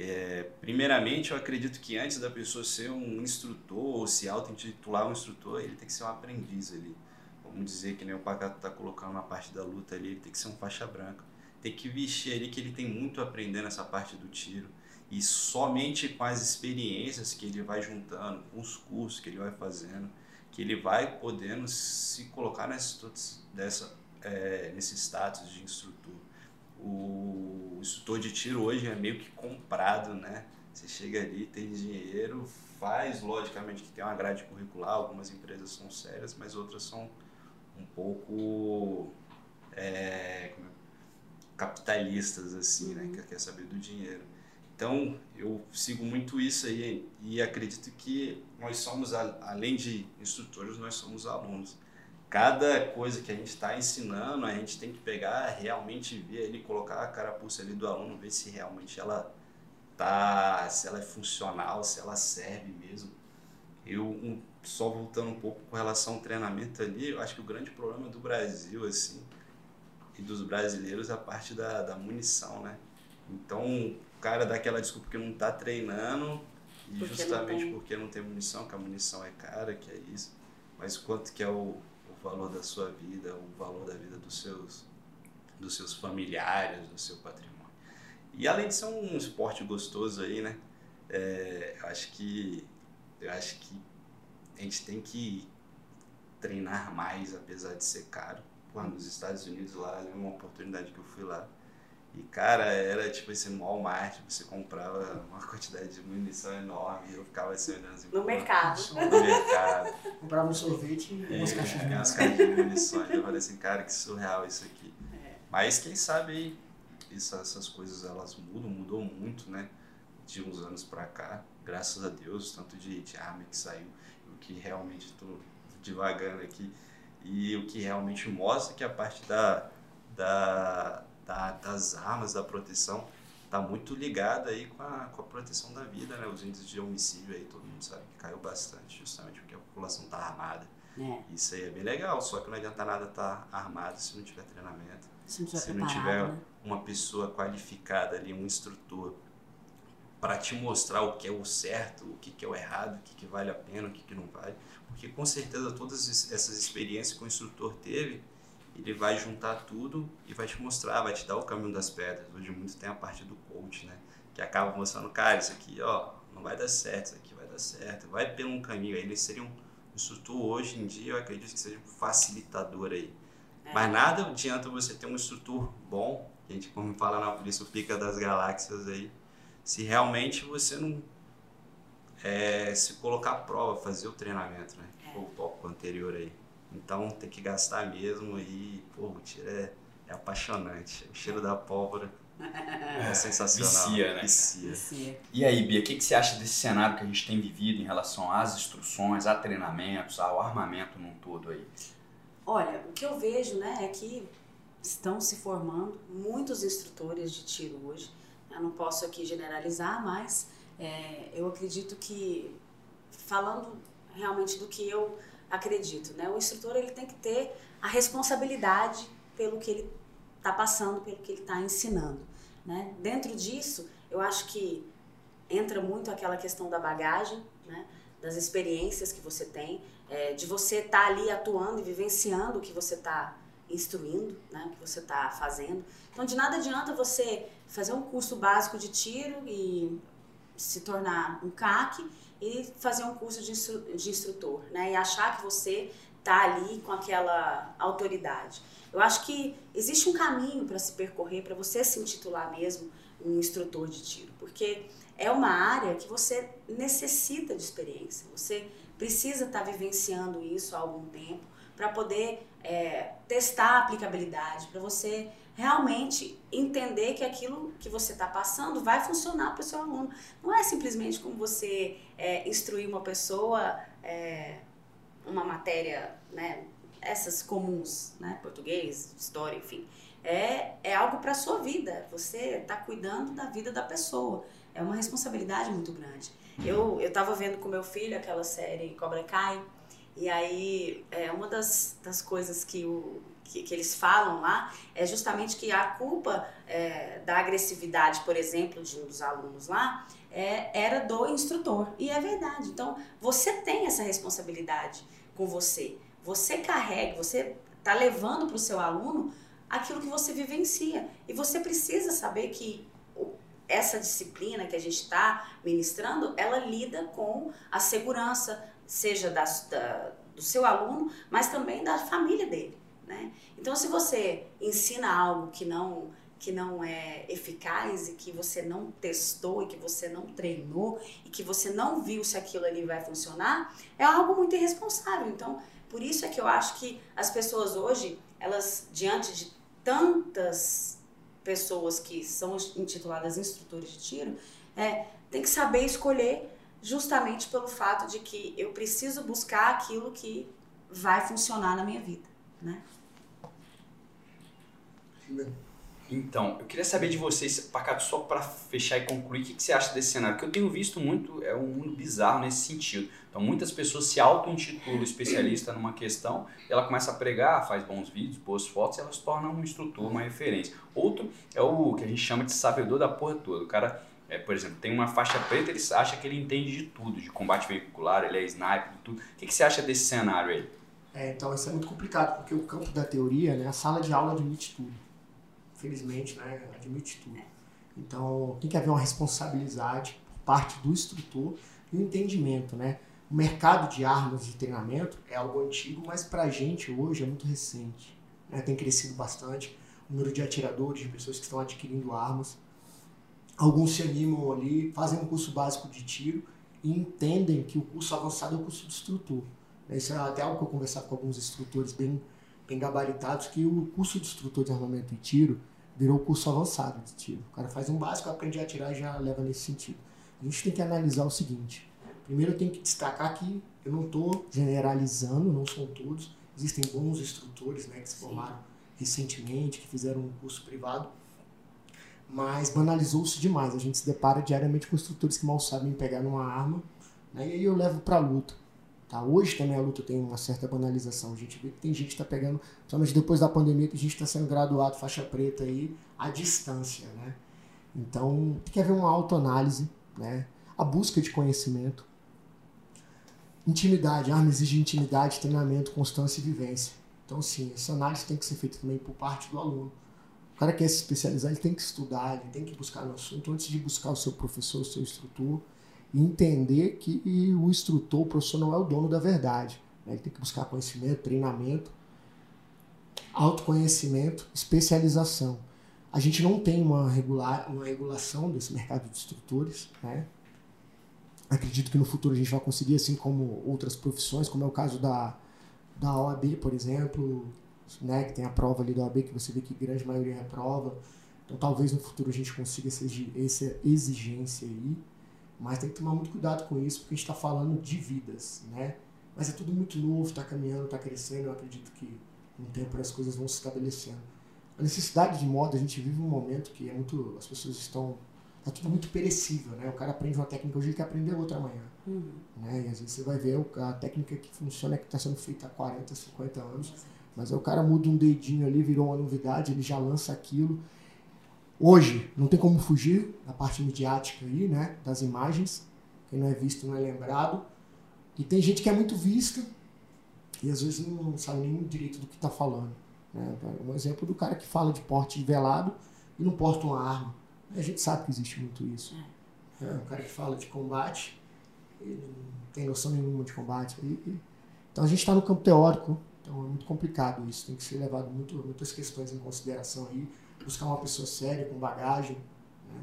É, primeiramente, eu acredito que antes da pessoa ser um instrutor ou se auto-intitular um instrutor, ele tem que ser um aprendiz ali. Vamos dizer que nem o Pacato está colocando na parte da luta ali, ele tem que ser um faixa branca tem que vestir ali que ele tem muito a aprender nessa parte do tiro. E somente com as experiências que ele vai juntando, com os cursos que ele vai fazendo, que ele vai podendo se colocar dessa, é, nesse status de instrutor. O instrutor de tiro hoje é meio que comprado, né? Você chega ali, tem dinheiro, faz, logicamente que tem uma grade curricular, algumas empresas são sérias, mas outras são um pouco é, é capitalistas, assim, né? Que quer saber do dinheiro. Então, eu sigo muito isso aí e acredito que nós somos, além de instrutores, nós somos alunos. Cada coisa que a gente está ensinando, a gente tem que pegar, realmente ver ali, colocar a carapuça ali do aluno, ver se realmente ela tá, se ela é funcional, se ela serve mesmo. Eu, um, só voltando um pouco com relação ao treinamento ali, eu acho que o grande problema do Brasil, assim, e dos brasileiros a parte da, da munição, né? Então, o cara dá aquela desculpa que não tá treinando e Porque justamente não porque não tem munição, que a munição é cara, que é isso. Mas quanto que é o valor da sua vida, o valor da vida dos seus, dos seus familiares, do seu patrimônio. E além de ser um esporte gostoso aí, né? É, eu acho que eu acho que a gente tem que treinar mais, apesar de ser caro. Pô, nos Estados Unidos lá, é uma oportunidade que eu fui lá. E, cara, era tipo no Walmart, você comprava uma quantidade de munição enorme e eu ficava assim olhando assim, No mercado. No mercado. Comprava um sorvete e umas É, caixinhas. umas caixas de munições. Eu falei assim, cara, que surreal isso aqui. Mas quem sabe aí, isso, essas coisas elas mudam, mudou muito, né? De uns anos pra cá, graças a Deus, tanto de, de arma que saiu, o que realmente estou divagando aqui, e o que realmente mostra que a parte da, da, da- das armas, da proteção, tá muito ligada aí com a, com a proteção da vida, né? Os índices de homicídio aí, todo mundo sabe que caiu bastante, justamente porque a população tá armada. É, Isso aí é bem legal, só que não adianta nada estar armado se não tiver treinamento. se não tiver Se não tiver né? uma pessoa qualificada ali, um instrutor, para te mostrar o que é o certo, o que que é o errado, o que, que vale a pena, o que, que não vale. Porque com certeza todas es- essas experiências que o instrutor teve, ele vai juntar tudo e vai te mostrar, vai te dar o caminho das pedras. Hoje muito tem a parte do coach, né? Que acaba mostrando, cara, isso aqui, ó, não vai dar certo, isso aqui vai dar certo. Vai pelo um caminho aí. Ele seria um instrutor hoje em dia, eu acredito que seja um facilitador aí. Mas nada adianta você ter um instrutor bom, a gente como fala na polícia, o pica das galáxias aí, se realmente você não é, se colocar à prova, fazer o treinamento, né? Foi o tópico anterior aí. Então tem que gastar mesmo e, pô, o tiro é, é apaixonante. O cheiro da pólvora é sensacional. Vicia, né? Vicia. Sim. E aí, Bia, o que, que você acha desse cenário que a gente tem vivido em relação às instruções, a treinamentos, ao armamento num todo aí? Olha, o que eu vejo, né, é que estão se formando muitos instrutores de tiro hoje. Eu não posso aqui generalizar, mas é, eu acredito que, falando realmente do que eu acredito, né, o instrutor ele tem que ter a responsabilidade pelo que ele está passando, pelo que ele está ensinando. Né? Dentro disso, eu acho que entra muito aquela questão da bagagem, né? das experiências que você tem, é, de você estar ali atuando e vivenciando o que você está instruindo, né? o que você está fazendo. Então, de nada adianta você fazer um curso básico de tiro e se tornar um CAC e fazer um curso de, instru de instrutor, né? E achar que você está ali com aquela autoridade. Eu acho que existe um caminho para se percorrer para você se intitular mesmo um instrutor de tiro, porque é uma área que você necessita de experiência. Você precisa estar vivenciando isso há algum tempo para poder é, testar a aplicabilidade, para você realmente entender que aquilo que você está passando vai funcionar para o seu aluno. Não é simplesmente como você é, instruir uma pessoa é, uma matéria, né, essas comuns, né, português, história, enfim. É, é algo para a sua vida. Você está cuidando da vida da pessoa. É uma responsabilidade muito grande. Eu eu estava vendo com meu filho aquela série Cobra Kai e aí é uma das, das coisas que, o, que, que eles falam lá é justamente que a culpa é, da agressividade, por exemplo, de um dos alunos lá é, era do instrutor. E é verdade. Então você tem essa responsabilidade com você. Você carrega, você está levando para o seu aluno aquilo que você vivencia. E você precisa saber que essa disciplina que a gente está ministrando, ela lida com a segurança, seja da, da- do seu aluno, mas também da família dele. Né? Então, se você ensina algo que não que não é eficaz e que você não testou e que você não treinou e que você não viu se aquilo ali vai funcionar, é algo muito irresponsável. Então, por isso é que eu acho que as pessoas hoje, elas diante de tantas pessoas que são intituladas instrutores de tiro, é, tem que saber escolher justamente pelo fato de que eu preciso buscar aquilo que vai funcionar na minha vida, né? Então, eu queria saber de vocês, Pacato, só para fechar e concluir, o que, que você acha desse cenário? Porque eu tenho visto muito, é um mundo bizarro nesse sentido. Então, muitas pessoas se auto-intitulam especialista numa questão, ela começa a pregar, faz bons vídeos, boas fotos, ela se torna um instrutor, uma referência. Outro é o que a gente chama de sabedor da porra toda. O cara, é, por exemplo, tem uma faixa preta, ele acha que ele entende de tudo, de combate veicular, ele é sniper, de tudo. O que, que você acha desse cenário aí? É, então, isso é muito complicado, porque o campo da teoria, né, a sala de aula admite tudo felizmente, né, admite tudo. Então, tem que haver uma responsabilidade por parte do instrutor e um entendimento, né? O mercado de armas de treinamento é algo antigo, mas para a gente hoje é muito recente. Né? Tem crescido bastante o número de atiradores, de pessoas que estão adquirindo armas. Alguns se animam ali, fazem um curso básico de tiro e entendem que o curso avançado é o curso de instrutor. Isso é até algo que eu conversava com alguns instrutores bem bem gabaritados que o curso de instrutor de armamento e tiro virou curso avançado de tiro. O cara faz um básico, aprende a atirar e já leva nesse sentido. A gente tem que analisar o seguinte. Primeiro eu tenho que destacar que eu não estou generalizando, não são todos. Existem bons instrutores né, que se formaram Sim. recentemente, que fizeram um curso privado. Mas banalizou-se demais. A gente se depara diariamente com instrutores que mal sabem pegar numa arma. Né, e aí eu levo para a luta. Tá? Hoje também a luta tem uma certa banalização. A gente vê que tem gente que está pegando, principalmente depois da pandemia, que a gente está sendo graduado faixa preta aí à distância. Né? Então tem que haver uma autoanálise, né? a busca de conhecimento. Intimidade, a arma exige intimidade, treinamento, constância e vivência. Então, sim, essa análise tem que ser feita também por parte do aluno. O cara quer se especializar, ele tem que estudar, ele tem que buscar no assunto antes de buscar o seu professor, o seu instrutor entender que o instrutor, o professor não é o dono da verdade. Né? Ele tem que buscar conhecimento, treinamento, autoconhecimento, especialização. A gente não tem uma, regular, uma regulação desse mercado de instrutores. Né? Acredito que no futuro a gente vai conseguir, assim como outras profissões, como é o caso da, da OAB, por exemplo, né? que tem a prova ali da OAB, que você vê que grande maioria reprova. Então talvez no futuro a gente consiga essa exigência aí. Mas tem que tomar muito cuidado com isso, porque a gente está falando de vidas, né? Mas é tudo muito novo, está caminhando, está crescendo. Eu acredito que com o tempo as coisas vão se estabelecendo. A necessidade de moda, a gente vive um momento que é muito, as pessoas estão tá tudo muito perecível, né? O cara aprende uma técnica hoje, ele quer aprender outra amanhã, uhum. né? E às vezes você vai ver a técnica que funciona é que está sendo feita há 40, 50 anos, mas aí o cara muda um dedinho ali, virou uma novidade, ele já lança aquilo Hoje, não tem como fugir da parte midiática aí, né? Das imagens. Quem não é visto não é lembrado. E tem gente que é muito vista e às vezes não sabe nem direito do que está falando. Né? Um exemplo do cara que fala de porte velado e não porta uma arma. A gente sabe que existe muito isso. É. é um cara que fala de combate e não tem noção nenhuma de combate. Então a gente está no campo teórico, então é muito complicado isso. Tem que ser levado muito, muitas questões em consideração aí buscar uma pessoa séria, com bagagem. Né?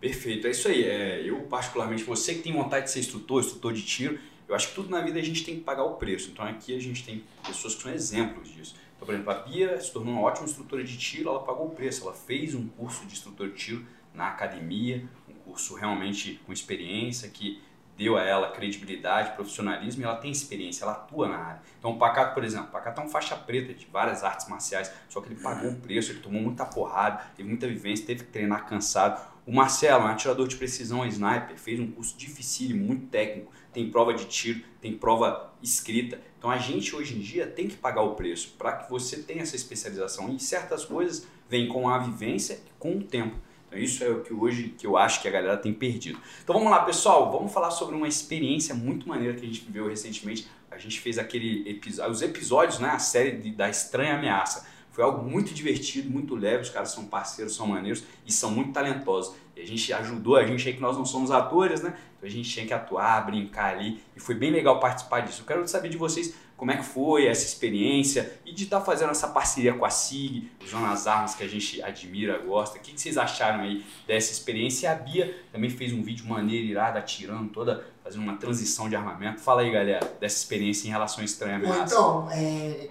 Perfeito, é isso aí. É, eu, particularmente, você que tem vontade de ser instrutor, instrutor de tiro, eu acho que tudo na vida a gente tem que pagar o preço. Então aqui a gente tem pessoas que são exemplos disso. Então, por exemplo, a Bia se tornou uma ótima instrutora de tiro, ela pagou o preço, ela fez um curso de instrutor de tiro na academia, um curso realmente com experiência, que deu a ela credibilidade, profissionalismo e ela tem experiência, ela atua na área. Então o Pacato, por exemplo, o Pacato é um faixa preta de várias artes marciais, só que ele pagou um preço, ele tomou muita porrada, teve muita vivência, teve que treinar cansado. O Marcelo, um atirador de precisão, sniper, fez um curso dificílimo, muito técnico, tem prova de tiro, tem prova escrita. Então a gente hoje em dia tem que pagar o preço para que você tenha essa especialização e certas coisas vêm com a vivência e com o tempo. Então isso é o que hoje que eu acho que a galera tem perdido. Então vamos lá, pessoal, vamos falar sobre uma experiência muito maneira que a gente viveu recentemente. A gente fez aquele episódio, os episódios, né, a série de, da Estranha Ameaça. Foi algo muito divertido, muito leve, os caras são parceiros, são maneiros e são muito talentosos. E a gente ajudou, a gente aí que nós não somos atores, né? Então a gente tinha que atuar, brincar ali e foi bem legal participar disso. Eu quero saber de vocês como é que foi essa experiência e de estar tá fazendo essa parceria com a SIG, usando as armas que a gente admira, gosta. O que vocês acharam aí dessa experiência? E a Bia também fez um vídeo maneiro, irado, atirando toda, fazendo uma transição de armamento. Fala aí, galera, dessa experiência em relação a estranha ameaça. Então, é,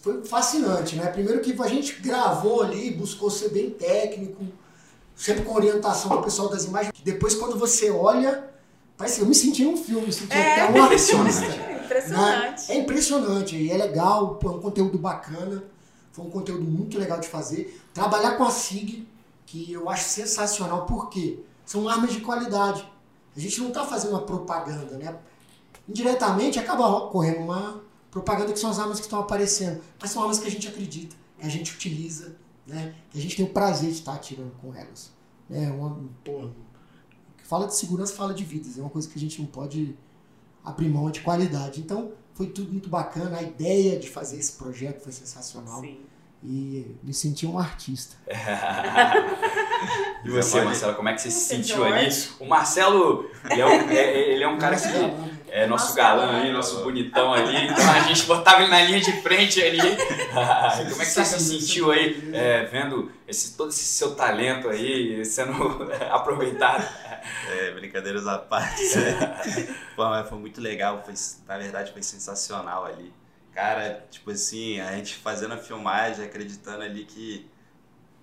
foi fascinante, né? Primeiro que a gente gravou ali, buscou ser bem técnico, sempre com orientação do pessoal das imagens. Depois, quando você olha, parece eu me senti num filme, senti é. até uma artista. Impressionante. Né? É impressionante, e é legal, é um conteúdo bacana. Foi um conteúdo muito legal de fazer. Trabalhar com a SIG, que eu acho sensacional, porque são armas de qualidade. A gente não está fazendo uma propaganda, né? Indiretamente acaba ocorrendo uma propaganda que são as armas que estão aparecendo, mas são armas que a gente acredita, que a gente utiliza, né? Que a gente tem o prazer de estar atirando com elas. Né? Uma, pô, fala de segurança, fala de vidas. É uma coisa que a gente não pode abrir mão de qualidade. Então, foi tudo muito bacana. A ideia de fazer esse projeto foi sensacional. Sim. E me senti um artista. e você, Marcelo, como é que você se sentiu ali? O Marcelo, ele é um, é, ele é um cara que é nosso galã aí, nosso bonitão ali. Então a gente botava ele na linha de frente ali. como é que você se sentiu aí, é, vendo esse, todo esse seu talento aí sendo aproveitado? É, brincadeiras à parte. Né? foi muito legal, foi, na verdade foi sensacional ali. Cara, tipo assim, a gente fazendo a filmagem, acreditando ali que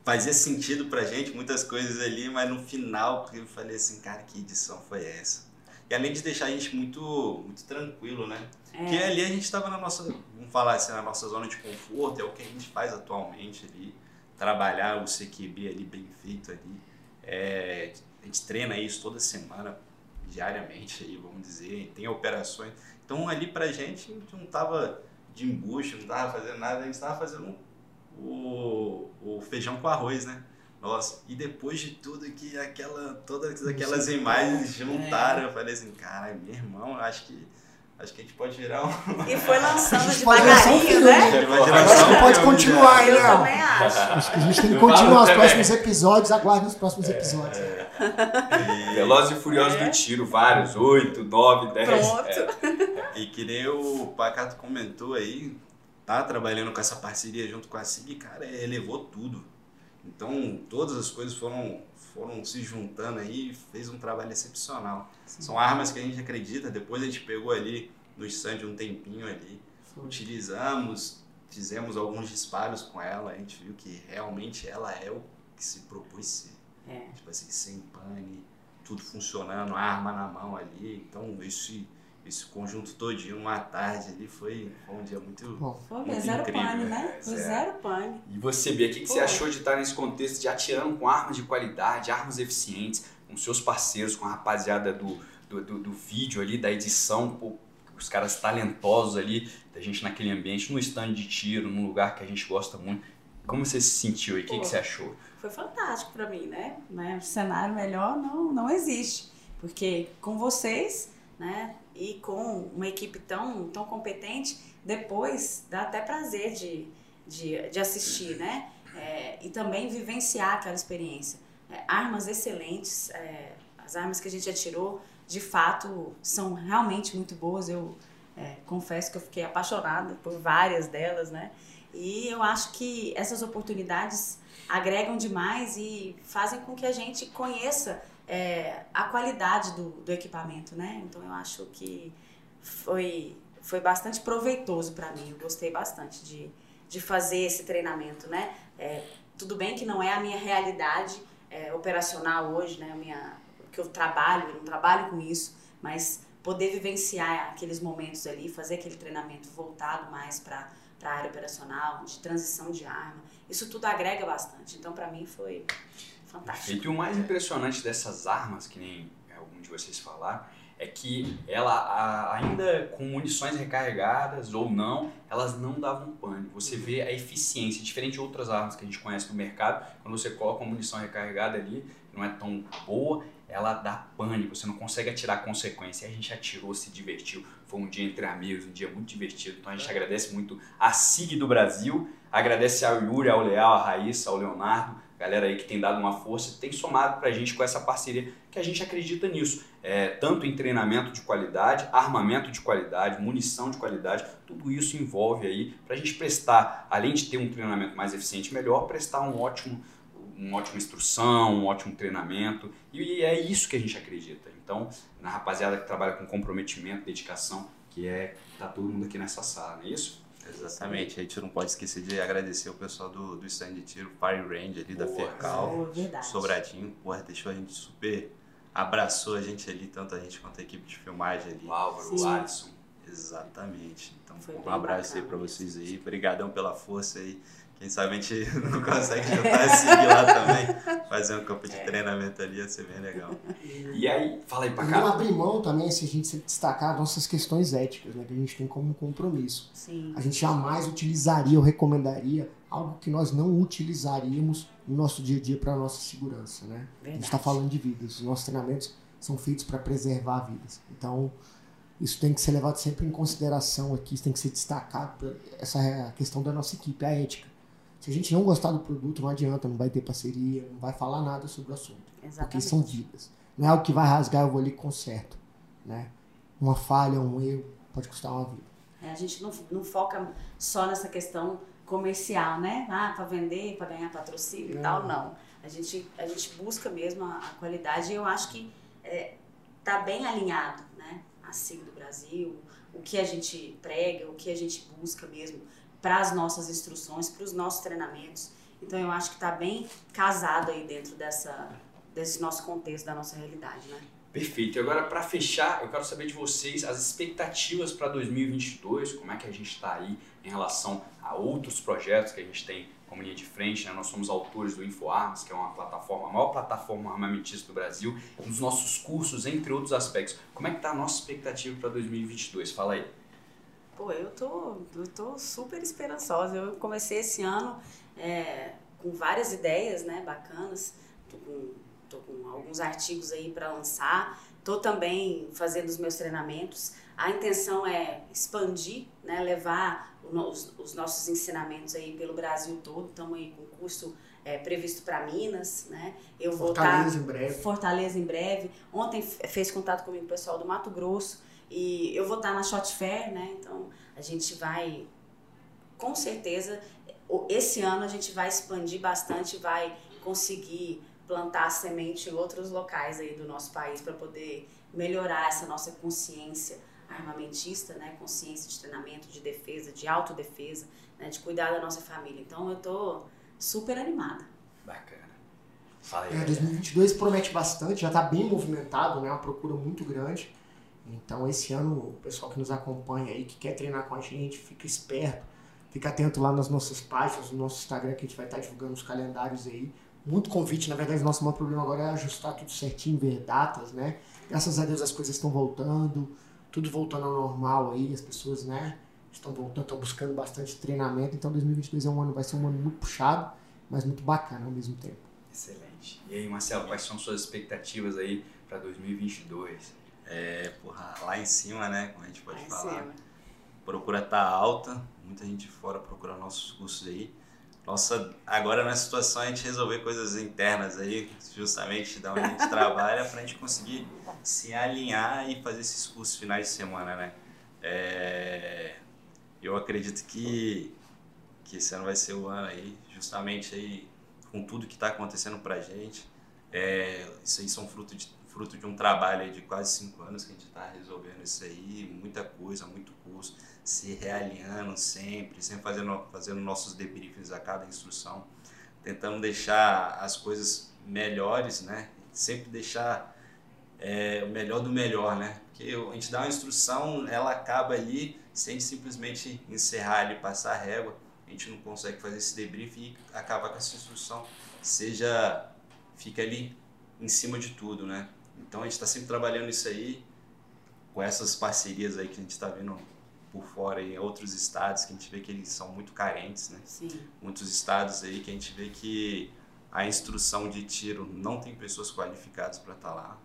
fazia sentido pra gente muitas coisas ali, mas no final eu falei assim, cara, que edição foi essa? E além de deixar a gente muito, muito tranquilo, né? É. Porque ali a gente estava na nossa, vamos falar assim, na nossa zona de conforto, é o que a gente faz atualmente ali, trabalhar o CQB ali bem feito ali. É, a gente treina isso toda semana, diariamente aí, vamos dizer, tem operações. Então ali pra gente, a gente não tava de embuste, não tava fazendo nada, a gente tava fazendo o, o feijão com arroz, né? Nossa, e depois de tudo que aquela, todas aquelas imagens juntaram, eu falei assim, cara, meu irmão, acho que Acho que a gente pode virar um. E foi lançando devagarinho, né? Acho que pode continuar aí, né? Eu também acho. Acho que a gente tem que continuar os próximos episódios, aguardem os próximos episódios. É. E... Velozes e Furiosos é. do Tiro, vários, oito, nove, dez. Pronto. É. E que nem o Pacato comentou aí, tá trabalhando com essa parceria junto com a SIG, cara, elevou tudo. Então, todas as coisas foram, foram se juntando aí e fez um trabalho excepcional. Sim. São armas que a gente acredita, depois a gente pegou ali no stand um tempinho ali, Foi. utilizamos, fizemos alguns disparos com ela, a gente viu que realmente ela é o que se propôs ser. É. Tipo assim, sem pane, tudo funcionando, arma na mão ali. Então, esse esse conjunto todinho, uma tarde ali, foi, foi um dia muito, Bom, foi muito zero incrível. pane, né? Foi zero pane. E você, Bia, o que, que você achou de estar nesse contexto de atirando com armas de qualidade, armas eficientes, com seus parceiros, com a rapaziada do, do, do, do vídeo ali, da edição, pô, os caras talentosos ali, da gente naquele ambiente, no stand de tiro, num lugar que a gente gosta muito. Como você se sentiu e o que, que você achou? Foi fantástico para mim, né? né? cenário melhor não, não existe. Porque com vocês, né? E com uma equipe tão, tão competente, depois dá até prazer de, de, de assistir, né? É, e também vivenciar aquela experiência. É, armas excelentes, é, as armas que a gente atirou, de fato, são realmente muito boas. Eu é, confesso que eu fiquei apaixonada por várias delas, né? E eu acho que essas oportunidades agregam demais e fazem com que a gente conheça é, a qualidade do, do equipamento, né? Então eu acho que foi, foi bastante proveitoso para mim. Eu gostei bastante de, de fazer esse treinamento, né? É, tudo bem que não é a minha realidade é, operacional hoje, né? A minha, que eu trabalho, eu não trabalho com isso, mas poder vivenciar aqueles momentos ali, fazer aquele treinamento voltado mais para a área operacional, de transição de arma, isso tudo agrega bastante. Então, para mim, foi, Fantástico. E o mais impressionante dessas armas, que nem algum de vocês falaram, é que ela ainda com munições recarregadas ou não, elas não davam pane. Você vê a eficiência, diferente de outras armas que a gente conhece no mercado, quando você coloca uma munição recarregada ali, não é tão boa, ela dá pane, você não consegue atirar consequência. E a gente atirou, se divertiu, foi um dia entre amigos, um dia muito divertido. Então a gente agradece muito a SIG do Brasil, agradece ao Yuri, ao Leal, à Raíssa, ao Leonardo, galera aí que tem dado uma força, tem somado para a gente com essa parceria, que a gente acredita nisso. É, tanto em treinamento de qualidade, armamento de qualidade, munição de qualidade, tudo isso envolve aí para a gente prestar, além de ter um treinamento mais eficiente melhor, prestar um ótimo, uma ótima instrução, um ótimo treinamento, e é isso que a gente acredita. Então, na rapaziada que trabalha com comprometimento, dedicação, que é tá todo mundo aqui nessa sala, não é isso? Exatamente, a gente não pode esquecer de agradecer o pessoal do, do stand de tiro Fire Range ali da Fercal, é Sobradinho, porra, deixou a gente super, abraçou a gente ali, tanto a gente quanto a equipe de filmagem ali. O Álvaro, o Alisson. Exatamente, então um abraço aí pra vocês aí, obrigadão pela força aí Quem sabe a gente não consegue juntar esse lá também. Fazer um campo de treinamento ali ia ser bem legal. E aí, fala aí pra cá. não abrir mão também, se a gente se destacar nossas questões éticas, né? Que a gente tem como compromisso. Sim. A gente jamais utilizaria ou recomendaria algo que nós não utilizaríamos no nosso dia a dia para nossa segurança, né? A gente Verdade. está falando de vidas. Os nossos treinamentos são feitos para preservar vidas. Então, isso tem que ser levado sempre em consideração aqui, isso tem que ser destacado. Essa é a questão da nossa equipe, a ética. Se a gente não gostar do produto, não adianta, não vai ter parceria, não vai falar nada sobre o assunto. Porque Exatamente. são vidas. Não é algo que vai rasgar, eu vou ali e conserto. Né? Uma falha, um erro, pode custar uma vida. É, a gente não, não foca só nessa questão comercial, né? Ah, para vender, para ganhar patrocínio e tal, não. A gente, a gente busca mesmo a, a qualidade e eu acho que é, tá bem alinhado, né? A SIG do Brasil, o que a gente prega, o que a gente busca mesmo para as nossas instruções, para os nossos treinamentos. Então eu acho que está bem casado aí dentro dessa, desse nosso contexto, da nossa realidade, né? Perfeito. E agora, para fechar, eu quero saber de vocês as expectativas para 2022, como é que a gente está aí em relação a outros projetos que a gente tem como linha de frente. Né? Nós somos autores do InfoArmas, que é uma plataforma, a maior plataforma armamentista do Brasil, nos nossos cursos, entre outros aspectos. Como é que está a nossa expectativa para 2022? Fala aí. Pô, eu tô, eu tô super esperançosa. Eu comecei esse ano é, com várias ideias, né, bacanas. Tô com, tô com alguns artigos aí para lançar. Tô também fazendo os meus treinamentos. A intenção é expandir, né, levar o os, os nossos ensinamentos aí pelo Brasil todo. Estamos aí com curso é, previsto para Minas, né? Eu vou Fortaleza em breve. Fortaleza em breve. Ontem fez contato comigo o pessoal do Mato Grosso e eu vou estar na Shot Fair, né? Então a gente vai, com certeza, esse ano a gente vai expandir bastante, vai conseguir plantar semente em outros locais aí do nosso país para poder melhorar essa nossa consciência armamentista, né? Consciência de treinamento, de defesa, de autodefesa, né? De cuidar da nossa família. Então eu tô super animada. Bacana. Fala aí. É, galera. 2022 promete bastante, já está bem movimentado, né? Uma procura muito grande. Então, esse ano, o pessoal que nos acompanha aí, que quer treinar com a gente, fica esperto, fica atento lá nas nossas páginas, no nosso Instagram, que a gente vai estar divulgando os calendários aí. Muito convite, na verdade, nosso maior problema agora é ajustar tudo certinho, ver datas, né? Graças a Deus as coisas estão voltando, tudo voltando ao normal aí, as pessoas, né? Estão voltando, estão buscando bastante treinamento. Então, 2022 é um ano, vai ser um ano muito puxado, mas muito bacana ao mesmo tempo. Excelente. E aí, Marcelo, quais são suas expectativas aí para 2022? É, porra, lá em cima, né? Como a gente pode Lá em falar. cima. procura tá alta, muita gente de fora procura nossos cursos aí. Nossa, agora na situação a gente resolver coisas internas aí, justamente da onde a gente trabalha, pra gente conseguir se alinhar e fazer esses cursos finais de semana, né? É, eu acredito que, que esse ano vai ser o ano aí, justamente aí com tudo que está acontecendo pra gente. É, isso aí são fruto de, fruto de um trabalho de quase cinco anos que a gente está resolvendo isso aí, muita coisa, muito curso, se realinhando sempre, sempre fazendo, fazendo nossos debriefings a cada instrução, tentando deixar as coisas melhores, né? Sempre deixar é, o melhor do melhor, né? Porque a gente dá uma instrução, ela acaba ali, se a gente simplesmente encerrar ali, passar a régua, a gente não consegue fazer esse debriefing e acabar com essa instrução, seja, fica ali em cima de tudo, né? Então a gente está sempre trabalhando isso aí, com essas parcerias aí que a gente está vendo por fora em outros estados, que a gente vê que eles são muito carentes, né? Sim. Muitos estados aí que a gente vê que a instrução de tiro não tem pessoas qualificadas para estar lá.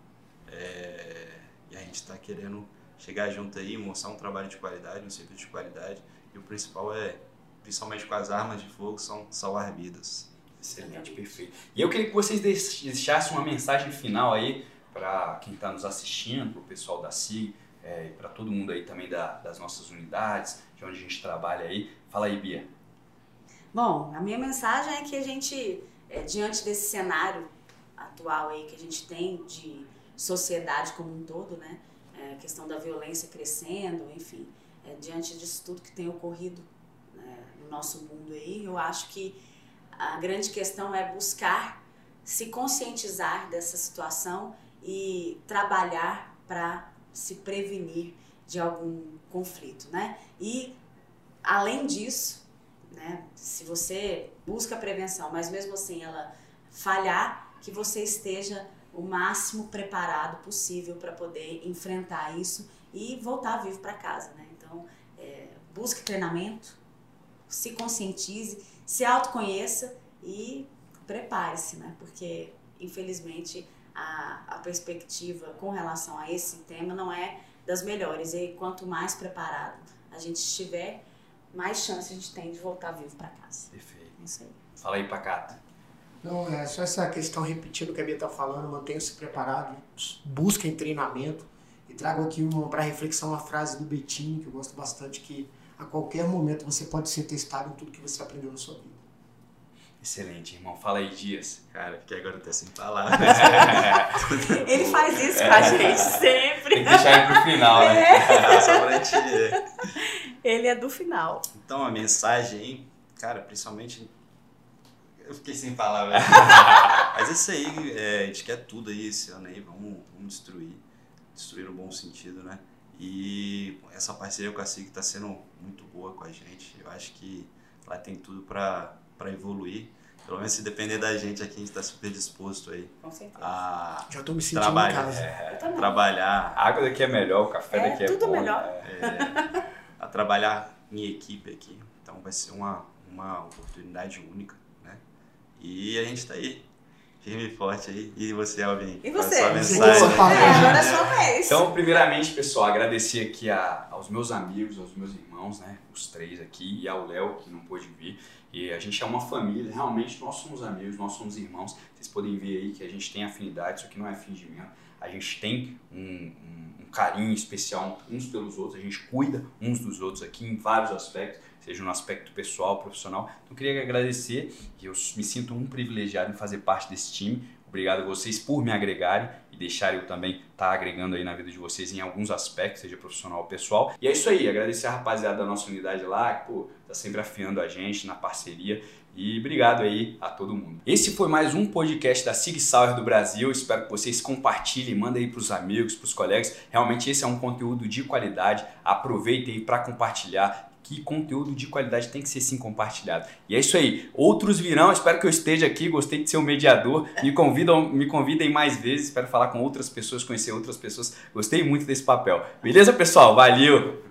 É, e a gente está querendo chegar junto aí, mostrar um trabalho de qualidade, um serviço de qualidade. E o principal é, principalmente com as armas de fogo, são salvar vidas. Excelente, perfeito. E eu queria que vocês deix- deixassem uma mensagem final aí para quem está nos assistindo, para o pessoal da SIG, é, para todo mundo aí também da- das nossas unidades, de onde a gente trabalha aí. Fala aí, Bia. Bom, a minha mensagem é que a gente, é, diante desse cenário atual aí que a gente tem de sociedade como um todo, né? É, questão da violência crescendo, enfim, é, diante disso tudo que tem ocorrido né, no nosso mundo aí, eu acho que a grande questão é buscar se conscientizar dessa situação e trabalhar para se prevenir de algum conflito, né? E além disso, né? Se você busca prevenção, mas mesmo assim ela falhar, que você esteja o máximo preparado possível para poder enfrentar isso e voltar vivo para casa, né? Então, é, busque treinamento, se conscientize, se autoconheça e prepare-se, né? Porque, infelizmente, a, a perspectiva com relação a esse tema não é das melhores. E quanto mais preparado a gente estiver, mais chance a gente tem de voltar vivo para casa. Perfeito. É isso aí. Fala aí, Pacato. Não, é só essa questão, repetindo o que a Bia está falando, mantenham-se preparados, busquem treinamento. E trago aqui para reflexão uma frase do Betinho, que eu gosto bastante, que a qualquer momento você pode ser testado em tudo que você aprendeu na sua vida. Excelente, irmão. Fala aí, Dias. Cara, fiquei agora até sem palavras. Ele faz isso com a gente sempre. Tem que deixar ele pro final, né? É. Só pra gente... Ele é do final. Então, a mensagem cara, principalmente. Eu fiquei sem palavras. Mas é isso aí, é, a gente quer tudo aí esse ano aí, vamos, vamos destruir. Destruir no bom sentido, né? E essa parceria com a SIG tá sendo muito boa com a gente. Eu acho que ela tem tudo pra, pra evoluir. Pelo menos se depender da gente aqui, a gente tá super disposto aí Com certeza. a Já estou me sentindo trabalhar, em casa. Eu também. trabalhar A água daqui é melhor, o café É, daqui é tudo bom. melhor. né? a trabalhar em equipe aqui. Então vai ser uma, uma oportunidade única, né? E a gente tá aí, firme e forte aí. E você, Alvin? E a você? Sua Você mensagem. que fala. É, agora é sua vez. Então, primeiramente, pessoal, agradecer aqui a- aos meus amigos, aos meus irmãos, né? Os três aqui, e ao Léo, que não pôde vir. E a gente é uma família, realmente nós somos amigos, nós somos irmãos. Vocês podem ver aí que a gente tem afinidade, isso aqui não é fingimento. A gente tem um, um- um carinho especial uns pelos outros, a gente cuida uns dos outros aqui em vários aspectos, seja no aspecto pessoal, profissional. Então, eu queria agradecer, e eu me sinto um privilegiado em fazer parte desse time. Obrigado a vocês por me agregarem e deixarem eu também estar agregando aí na vida de vocês em alguns aspectos, seja profissional ou pessoal. E é isso aí, agradecer a rapaziada da nossa unidade lá, que pô, tá sempre afiando a gente na parceria. E obrigado aí a todo mundo. Esse foi mais um podcast da Sig Sauer do Brasil. Espero que vocês compartilhem, mandem aí pros amigos, pros colegas. Realmente esse é um conteúdo de qualidade. Aproveitem aí para compartilhar que conteúdo de qualidade tem que ser sim compartilhado. E é isso aí. Outros virão, espero que eu esteja aqui, gostei de ser o mediador. Me convidam, me convidem mais vezes, espero falar com outras pessoas, conhecer outras pessoas. Gostei muito desse papel. Beleza, pessoal? Valeu.